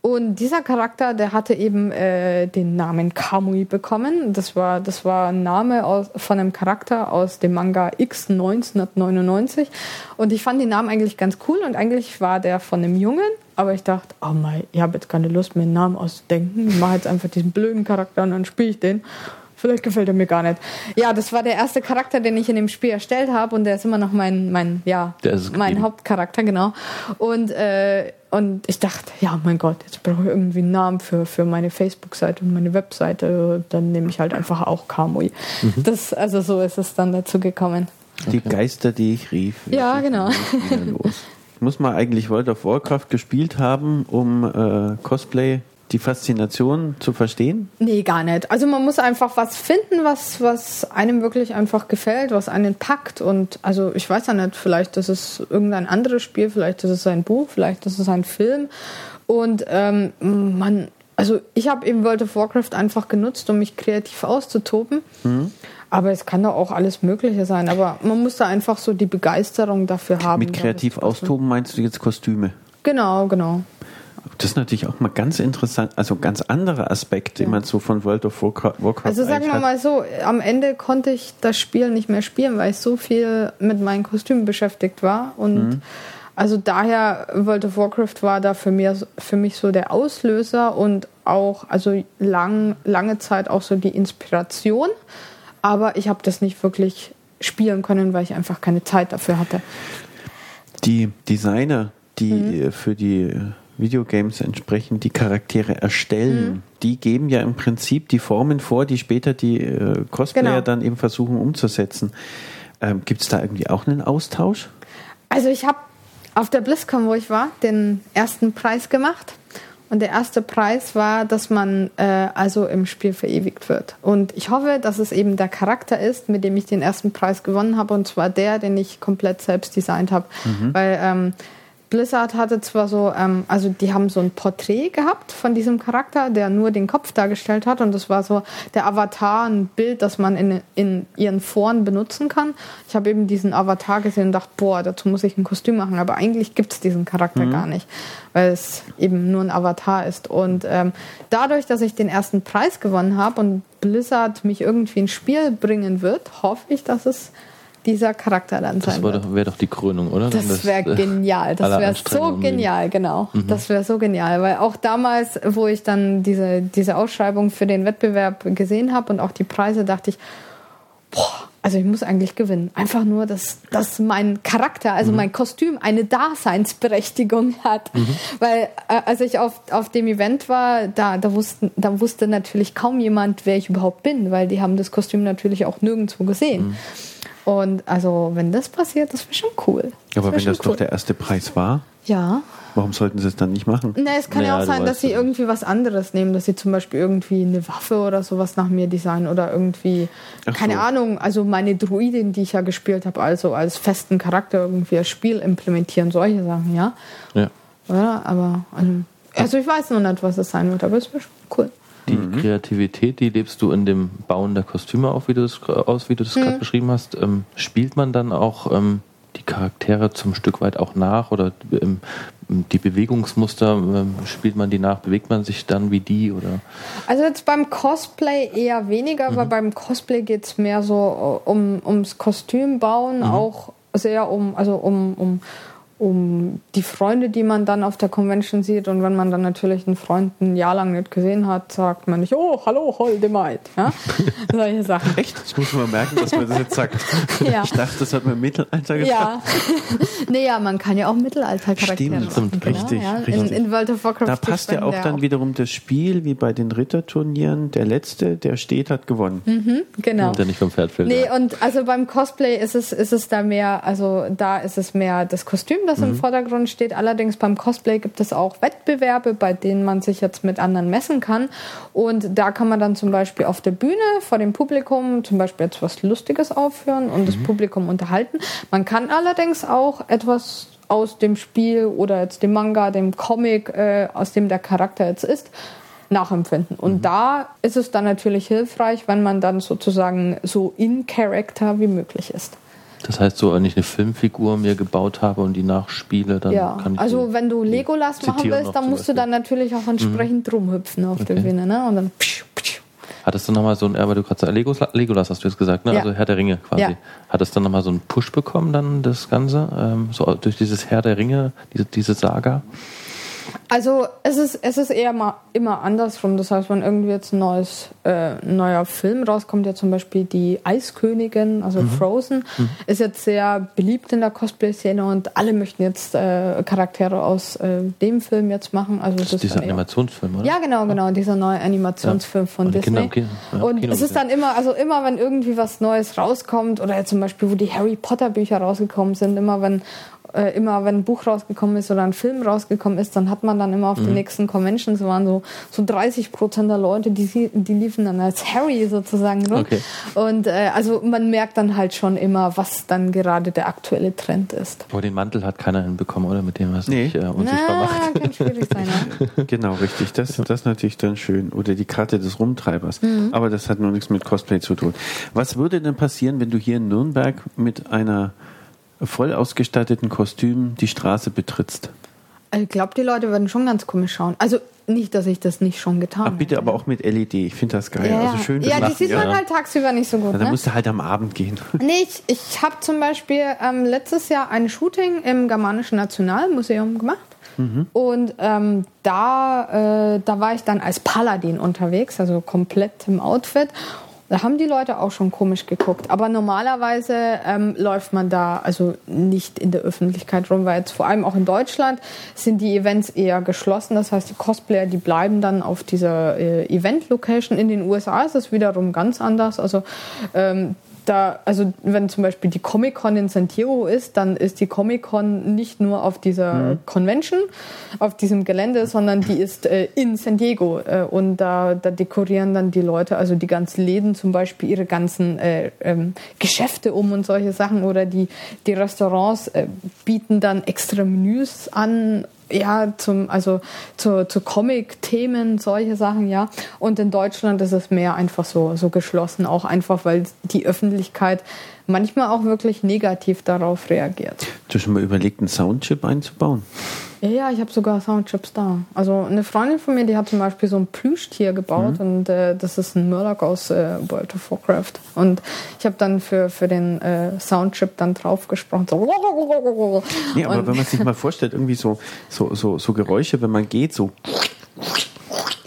Und dieser Charakter, der hatte eben äh, den Namen Kamui bekommen. Das war, das war ein Name aus, von einem Charakter aus dem Manga X 1999. Und ich fand den Namen eigentlich ganz cool und eigentlich war der von einem Jungen. Aber ich dachte, oh mein, ich habe jetzt keine Lust, mir einen Namen auszudenken. Ich mache jetzt einfach diesen blöden Charakter und dann spiele ich den. Vielleicht gefällt er mir gar nicht. Ja, das war der erste Charakter, den ich in dem Spiel erstellt habe und der ist immer noch mein, mein, ja, mein. Hauptcharakter, genau. Und, äh, und ich dachte, ja, mein Gott, jetzt brauche ich irgendwie einen Namen für, für meine Facebook-Seite und meine Webseite. Dann nehme ich halt einfach auch Kamui. Mhm. Das, also so ist es dann dazu gekommen. Die Geister, die ich rief. Ja, genau. Los. Muss man eigentlich World of Warcraft gespielt haben, um äh, Cosplay, die Faszination zu verstehen? Nee, gar nicht. Also man muss einfach was finden, was, was einem wirklich einfach gefällt, was einen packt. Und also ich weiß ja nicht, vielleicht ist es irgendein anderes Spiel, vielleicht ist es ein Buch, vielleicht ist es ein Film. Und ähm, man, also ich habe eben World of Warcraft einfach genutzt, um mich kreativ auszutoben. Aber es kann doch auch alles Mögliche sein. Aber man muss da einfach so die Begeisterung dafür haben. Mit kreativ austoben meinst du jetzt Kostüme? Genau, genau. Das ist natürlich auch mal ganz interessant, also ganz andere Aspekte, die man so von World of Warcraft, Also sagen wir mal so, am Ende konnte ich das Spiel nicht mehr spielen, weil ich so viel mit meinen Kostümen beschäftigt war. Und also daher World of Warcraft war da für, mir, für mich so der Auslöser und auch also lang, lange Zeit auch so die Inspiration. Aber ich habe das nicht wirklich spielen können, weil ich einfach keine Zeit dafür hatte. Die Designer, die Mhm. für die Videogames entsprechend die Charaktere erstellen, Mhm. die geben ja im Prinzip die Formen vor, die später die äh, Cosplayer Genau. dann eben versuchen umzusetzen. Ähm, Gibt es da irgendwie auch einen Austausch? Also ich habe auf der BlizzCon, wo ich war, den ersten Preis gemacht. Und der erste Preis war, dass man äh, also im Spiel verewigt wird. Und ich hoffe, dass es eben der Charakter ist, mit dem ich den ersten Preis gewonnen habe. Und zwar der, den ich komplett selbst designt habe. Weil ähm, Blizzard hatte zwar so, ähm, also die haben so ein Porträt gehabt von diesem Charakter, der nur den Kopf dargestellt hat und das war so der Avatar, ein Bild, das man in, in ihren Foren benutzen kann. Ich habe eben diesen Avatar gesehen und dachte, boah, dazu muss ich ein Kostüm machen, aber eigentlich gibt es diesen Charakter gar nicht, weil es eben nur ein Avatar ist. Und ähm, dadurch, dass ich den ersten Preis gewonnen habe und Blizzard mich irgendwie ins Spiel bringen wird, hoffe ich, dass es dieser Charakter dann Das sein wäre wird. doch, wär doch die Krönung, oder? Das wäre äh, genial. Das wäre so genial, genau. Das wäre so genial, weil auch damals, wo ich dann diese, diese Ausschreibung für den Wettbewerb gesehen habe und auch die Preise, dachte ich, boah, also ich muss eigentlich gewinnen. Einfach nur, dass, dass mein Charakter, also mein Kostüm eine Daseinsberechtigung hat. Weil äh, als ich auf, auf dem Event war, da, da, wussten, da wusste natürlich kaum jemand, wer ich überhaupt bin, weil die haben das Kostüm natürlich auch nirgendwo gesehen. Und also, wenn das passiert, das wäre schon cool. Aber wär wenn das doch der erste Preis war, Ja. warum sollten sie es dann nicht machen? Na, es kann ja, Ja, auch sein, dass sie irgendwie was anderes nehmen, dass sie zum Beispiel irgendwie eine Waffe oder sowas nach mir designen oder irgendwie, Ach keine so. Ahnung, also meine Druidin, die ich ja gespielt habe, also als festen Charakter irgendwie als Spiel implementieren, solche Sachen, ja. Ja. Oder? Aber, also, also ich weiß noch nicht, was es sein wird, aber es wäre schon cool. Die Mhm. Kreativität, die lebst du in dem Bauen der Kostüme auf, wie du das, aus, wie du das Mhm. gerade beschrieben hast. Ähm, spielt man dann auch ähm, die Charaktere zum Stück weit auch nach oder ähm, die Bewegungsmuster, ähm, spielt man die nach, bewegt man sich dann wie die oder? Also jetzt beim Cosplay eher weniger, aber beim Cosplay geht es mehr so äh, um, ums Kostüm bauen, auch sehr um, also um, um, um die Freunde, die man dann auf der Convention sieht. Und wenn man dann natürlich einen Freund ein Jahr lang nicht gesehen hat, sagt man nicht, oh, hallo, holde Maid. Ja? Solche Sachen. Echt? Ich muss mal merken, dass man das jetzt sagt. Ja. Ich dachte, das hat man im Mittelalter gesagt. Ja. nee, ja, man kann ja auch Mittelaltercharaktere Stimmt, machen. stimmt, richtig, ja. richtig. In, in World of Warcraft Da passt ja auch dann wiederum das Spiel, wie bei den Ritterturnieren. Der Letzte, der steht, hat gewonnen. Genau. Der nicht vom Pferd fällt. Nee, ja. und also beim Cosplay ist es, ist es da mehr, also da ist es mehr das Kostüm, das im Vordergrund steht. Allerdings beim Cosplay gibt es auch Wettbewerbe, bei denen man sich jetzt mit anderen messen kann. Und da kann man dann zum Beispiel auf der Bühne vor dem Publikum zum Beispiel etwas Lustiges aufführen und das Publikum unterhalten. Man kann allerdings auch etwas aus dem Spiel oder jetzt dem Manga, dem Comic, äh, aus dem der Charakter jetzt ist, nachempfinden. Und da ist es dann natürlich hilfreich, wenn man dann sozusagen so in Character wie möglich ist. Das heißt, so wenn ich eine Filmfigur mir gebaut habe und die nachspiele, dann Ja, kann ich also wenn du Legolas machen willst, dann musst du dann natürlich auch entsprechend rumhüpfen auf der Okay. Bühne, ne? Und dann pschuh, pschuh. Hat es dann nochmal so ein, weil du gerade Legos, Legolas hast du jetzt gesagt, ne? Ja. Also Herr der Ringe quasi. Ja. Hat es dann nochmal so einen Push bekommen, dann das Ganze? Ähm, so durch dieses Herr der Ringe, diese, diese Saga? Also es ist, es ist eher mal immer andersrum. Das heißt, wenn irgendwie jetzt ein neues, äh, neuer Film rauskommt, ja zum Beispiel die Eiskönigin, also Mhm. Frozen, ist jetzt sehr beliebt in der Cosplay-Szene und alle möchten jetzt äh, Charaktere aus äh, dem Film jetzt machen. Also Das ist dieser Animationsfilm, oder? Ja, genau, genau, dieser neue Animationsfilm von Und Kinder Disney. im Kino- ja, und Kino es ist dann immer, also immer, wenn irgendwie was Neues rauskommt, oder jetzt zum Beispiel, wo die Harry Potter Bücher rausgekommen sind, immer wenn äh, immer wenn ein Buch rausgekommen ist oder ein Film rausgekommen ist, dann hat man dann immer auf Mhm. den nächsten Conventions waren so, so 30 Prozent der Leute, die, sie- die liefen dann als Harry sozusagen rum. Okay. Und äh, also man merkt dann halt schon immer, was dann gerade der aktuelle Trend ist. Aber den Mantel hat keiner hinbekommen, oder? Mit dem was Nee. sich äh, unsichtbar macht. Na, kann schwierig sein. Ja. Genau, richtig. Das, das ist natürlich dann schön. Oder die Karte des Rumtreibers. Mhm. Aber das hat nur nichts mit Cosplay zu tun. Was würde denn passieren, wenn du hier in Nürnberg mit einer voll ausgestatteten Kostüm die Straße betrittst? Ich glaube, die Leute würden schon ganz komisch schauen. Also nicht, dass ich das nicht schon getan Ach, bitte, hätte. aber auch mit LED. Ich finde das geil. Ja, Also schön ja die sieht man ja. halt tagsüber nicht so gut. Na, dann Ne? musst du halt am Abend gehen. Nee, ich, ich habe zum Beispiel ähm, letztes Jahr ein Shooting im Germanischen Nationalmuseum gemacht. Und ähm, da, äh, da war ich dann als Paladin unterwegs, also komplett im Outfit. Da haben die Leute auch schon komisch geguckt. Aber normalerweise ähm, läuft man da also nicht in der Öffentlichkeit rum, weil jetzt vor allem auch in Deutschland sind die Events eher geschlossen. Das heißt, die Cosplayer, die bleiben dann auf dieser äh, Event-Location. In den USA ist es wiederum ganz anders. Also ähm, da, also wenn zum Beispiel die Comic-Con in San Diego ist, dann ist die Comic-Con nicht nur auf dieser Convention, auf diesem Gelände, sondern die ist äh, in San Diego. Äh, und da, da dekorieren dann die Leute, also die ganzen Läden zum Beispiel, ihre ganzen äh, ähm, Geschäfte um und solche Sachen. Oder die, die Restaurants äh, bieten dann extra Menüs an ja, zum, also zu, zu Comic-Themen, solche Sachen, ja. Und in Deutschland ist es mehr einfach so, so geschlossen, auch einfach, weil die Öffentlichkeit manchmal auch wirklich negativ darauf reagiert. Hast du schon mal überlegt, einen Soundchip einzubauen? Ja, ich habe sogar Soundchips da. Also eine Freundin von mir, die hat zum Beispiel so ein Plüschtier gebaut und äh, das ist ein Murloc aus äh, World of Warcraft. Und ich habe dann für, für den äh, Soundchip dann drauf gesprochen. So. Nee, aber Und- wenn man sich mal vorstellt, irgendwie so, so, so, so Geräusche, wenn man geht, so.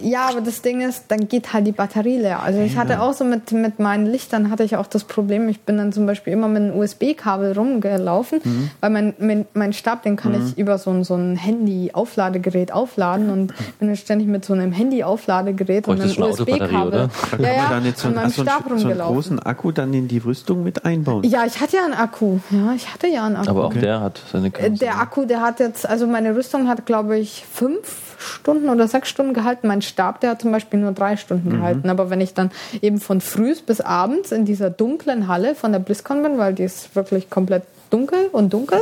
Ja, aber das Ding ist, dann geht halt die Batterie leer. Also ich hatte auch so mit, mit meinen Lichtern hatte ich auch das Problem, ich bin dann zum Beispiel immer mit einem USB-Kabel rumgelaufen, Mhm. weil mein, mein, mein Stab, den kann ich über so ein, so ein Handy-Aufladegerät aufladen und bin dann ständig mit so einem Handy-Aufladegerät und einem USB-Kabel ja, ja, dann jetzt so einen, so, einen, so einen großen Akku dann in die Rüstung mit einbauen. Ja, ich hatte ja einen Akku. Ja, ich hatte ja einen Akku. Aber auch der hat seine Äh, Grenzen. Der Akku, der hat jetzt, also meine Rüstung hat, glaube ich, fünf Stunden oder sechs Stunden gehalten. Mein Stab, der hat zum Beispiel nur drei Stunden gehalten. Aber wenn ich dann eben von frühs bis abends in dieser dunklen Halle von der BlizzCon bin, weil die ist wirklich komplett dunkel und dunkel,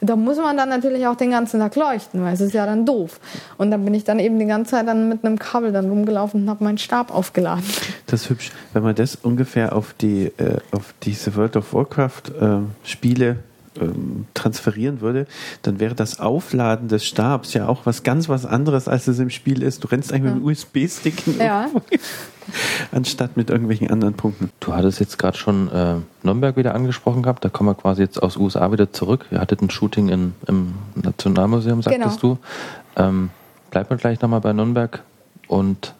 da muss man dann natürlich auch den ganzen Tag leuchten, weil es ist ja dann doof. Und dann bin ich dann eben die ganze Zeit dann mit einem Kabel dann rumgelaufen und habe meinen Stab aufgeladen. Das ist hübsch. Wenn man das ungefähr auf die äh, auf diese World of Warcraft äh, Spiele ähm, transferieren würde, dann wäre das Aufladen des Stabs ja auch was ganz was anderes, als es im Spiel ist. Du rennst eigentlich mit einem USB-Stick Ja. anstatt mit irgendwelchen anderen Punkten. Du hattest jetzt gerade schon äh, Nürnberg wieder angesprochen gehabt. Da kommen wir quasi jetzt aus USA wieder zurück. Ihr hattet ein Shooting in, im Nationalmuseum, sagtest Genau. du. Ähm, bleiben wir gleich nochmal bei Nürnberg. Und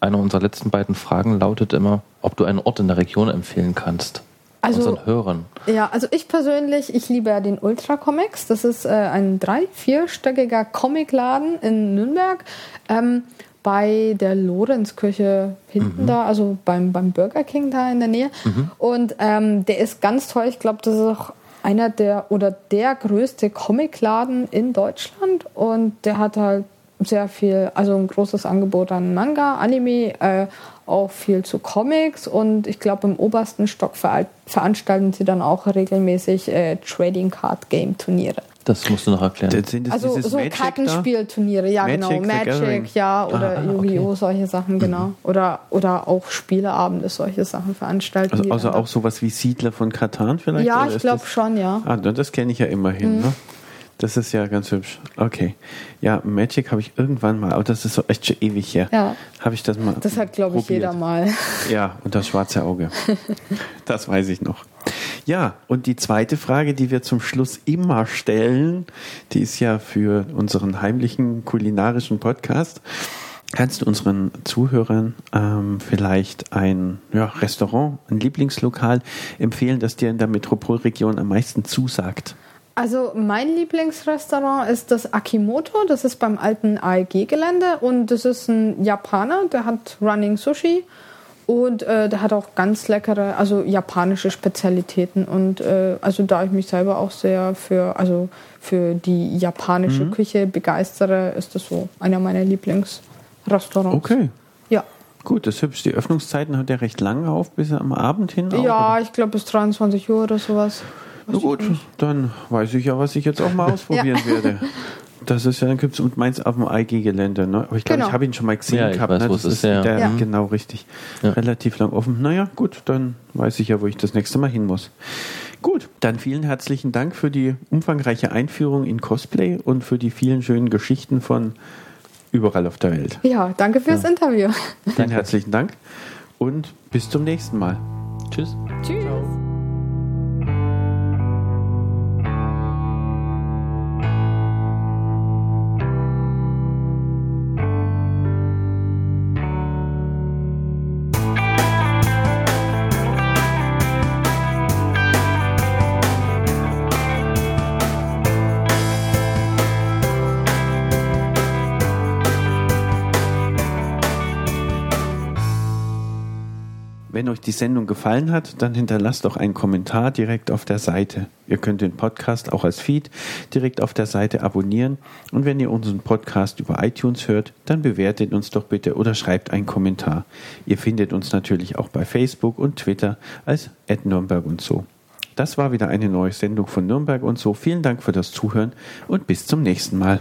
eine unserer letzten beiden Fragen lautet immer, ob du einen Ort in der Region empfehlen kannst. Also- unseren Hörern. Ja, also ich persönlich, ich liebe ja den Ultra Comics. Das ist äh, ein drei-, vierstöckiger Comicladen in Nürnberg. Ähm, bei der Lorenzkirche hinten da, also beim, beim Burger King da in der Nähe. Und ähm, der ist ganz toll. Ich glaube, das ist auch einer der oder der größte Comicladen in Deutschland und der hat halt sehr viel, also ein großes Angebot an Manga, Anime, äh, auch viel zu Comics und ich glaube im obersten Stock ver veranstalten sie dann auch regelmäßig äh, Trading Card Game Turniere. Das musst du noch erklären. Das also so Kartenspielturniere, ja Magic, genau, Magic, ja, oder ah, Yu-Gi-Oh! Okay. solche Sachen, genau. Mhm. Oder, oder auch Spieleabende, solche Sachen veranstalten. Also, also auch sowas wie Siedler von Katan vielleicht? Ja, ich glaube schon, ja. Ah, das kenne ich ja immerhin, mhm. ne? Das ist ja ganz hübsch. Okay. Ja, Magic habe ich irgendwann mal, aber das ist so echt schon ewig her. Ja. Habe ich das mal. Das hat, glaube ich, jeder mal. Ja, und das schwarze Auge. das weiß ich noch. Ja, und die zweite Frage, die wir zum Schluss immer stellen, die ist ja für unseren heimlichen kulinarischen Podcast. Kannst du unseren Zuhörern ähm, vielleicht ein ja, Restaurant, ein Lieblingslokal empfehlen, das dir in der Metropolregion am meisten zusagt? Also mein Lieblingsrestaurant ist das Akimoto. Das ist beim alten AEG-Gelände und das ist ein Japaner, der hat Running Sushi und äh, der hat auch ganz leckere, also japanische Spezialitäten und äh, also da ich mich selber auch sehr für, also für die japanische mhm. Küche begeistere, ist das so einer meiner Lieblingsrestaurants. Okay. Ja. Gut, das ist hübsch. Die Öffnungszeiten hat er recht lange auf, bis am Abend hin. Ja, auch, ich glaube bis 23 Uhr oder sowas. Na gut, dann weiß ich ja, was ich jetzt auch mal ausprobieren ja. werde. Das ist ja, dann gibt es und meins auf dem IG-Gelände, ne? Aber ich glaube, genau. ich habe ihn schon mal gesehen ja, gehabt. Weiß, ne? Das ist, ist der, ja. genau richtig. Ja. Relativ lang offen. Naja, gut, dann weiß ich ja, wo ich das nächste Mal hin muss. Gut, dann vielen herzlichen Dank für die umfangreiche Einführung in Cosplay und für die vielen schönen Geschichten von überall auf der Welt. Ja, danke fürs Interview. Dann herzlichen Dank und bis zum nächsten Mal. Tschüss. Tschüss. Ciao. Die Sendung gefallen hat, dann hinterlasst doch einen Kommentar direkt auf der Seite. Ihr könnt den Podcast auch als Feed direkt auf der Seite abonnieren. Und wenn ihr unseren Podcast über iTunes hört, dann bewertet uns doch bitte oder schreibt einen Kommentar. Ihr findet uns natürlich auch bei Facebook und Twitter als Nürnberg und so. Das war wieder eine neue Sendung von Nürnberg und so. Vielen Dank für das Zuhören und bis zum nächsten Mal.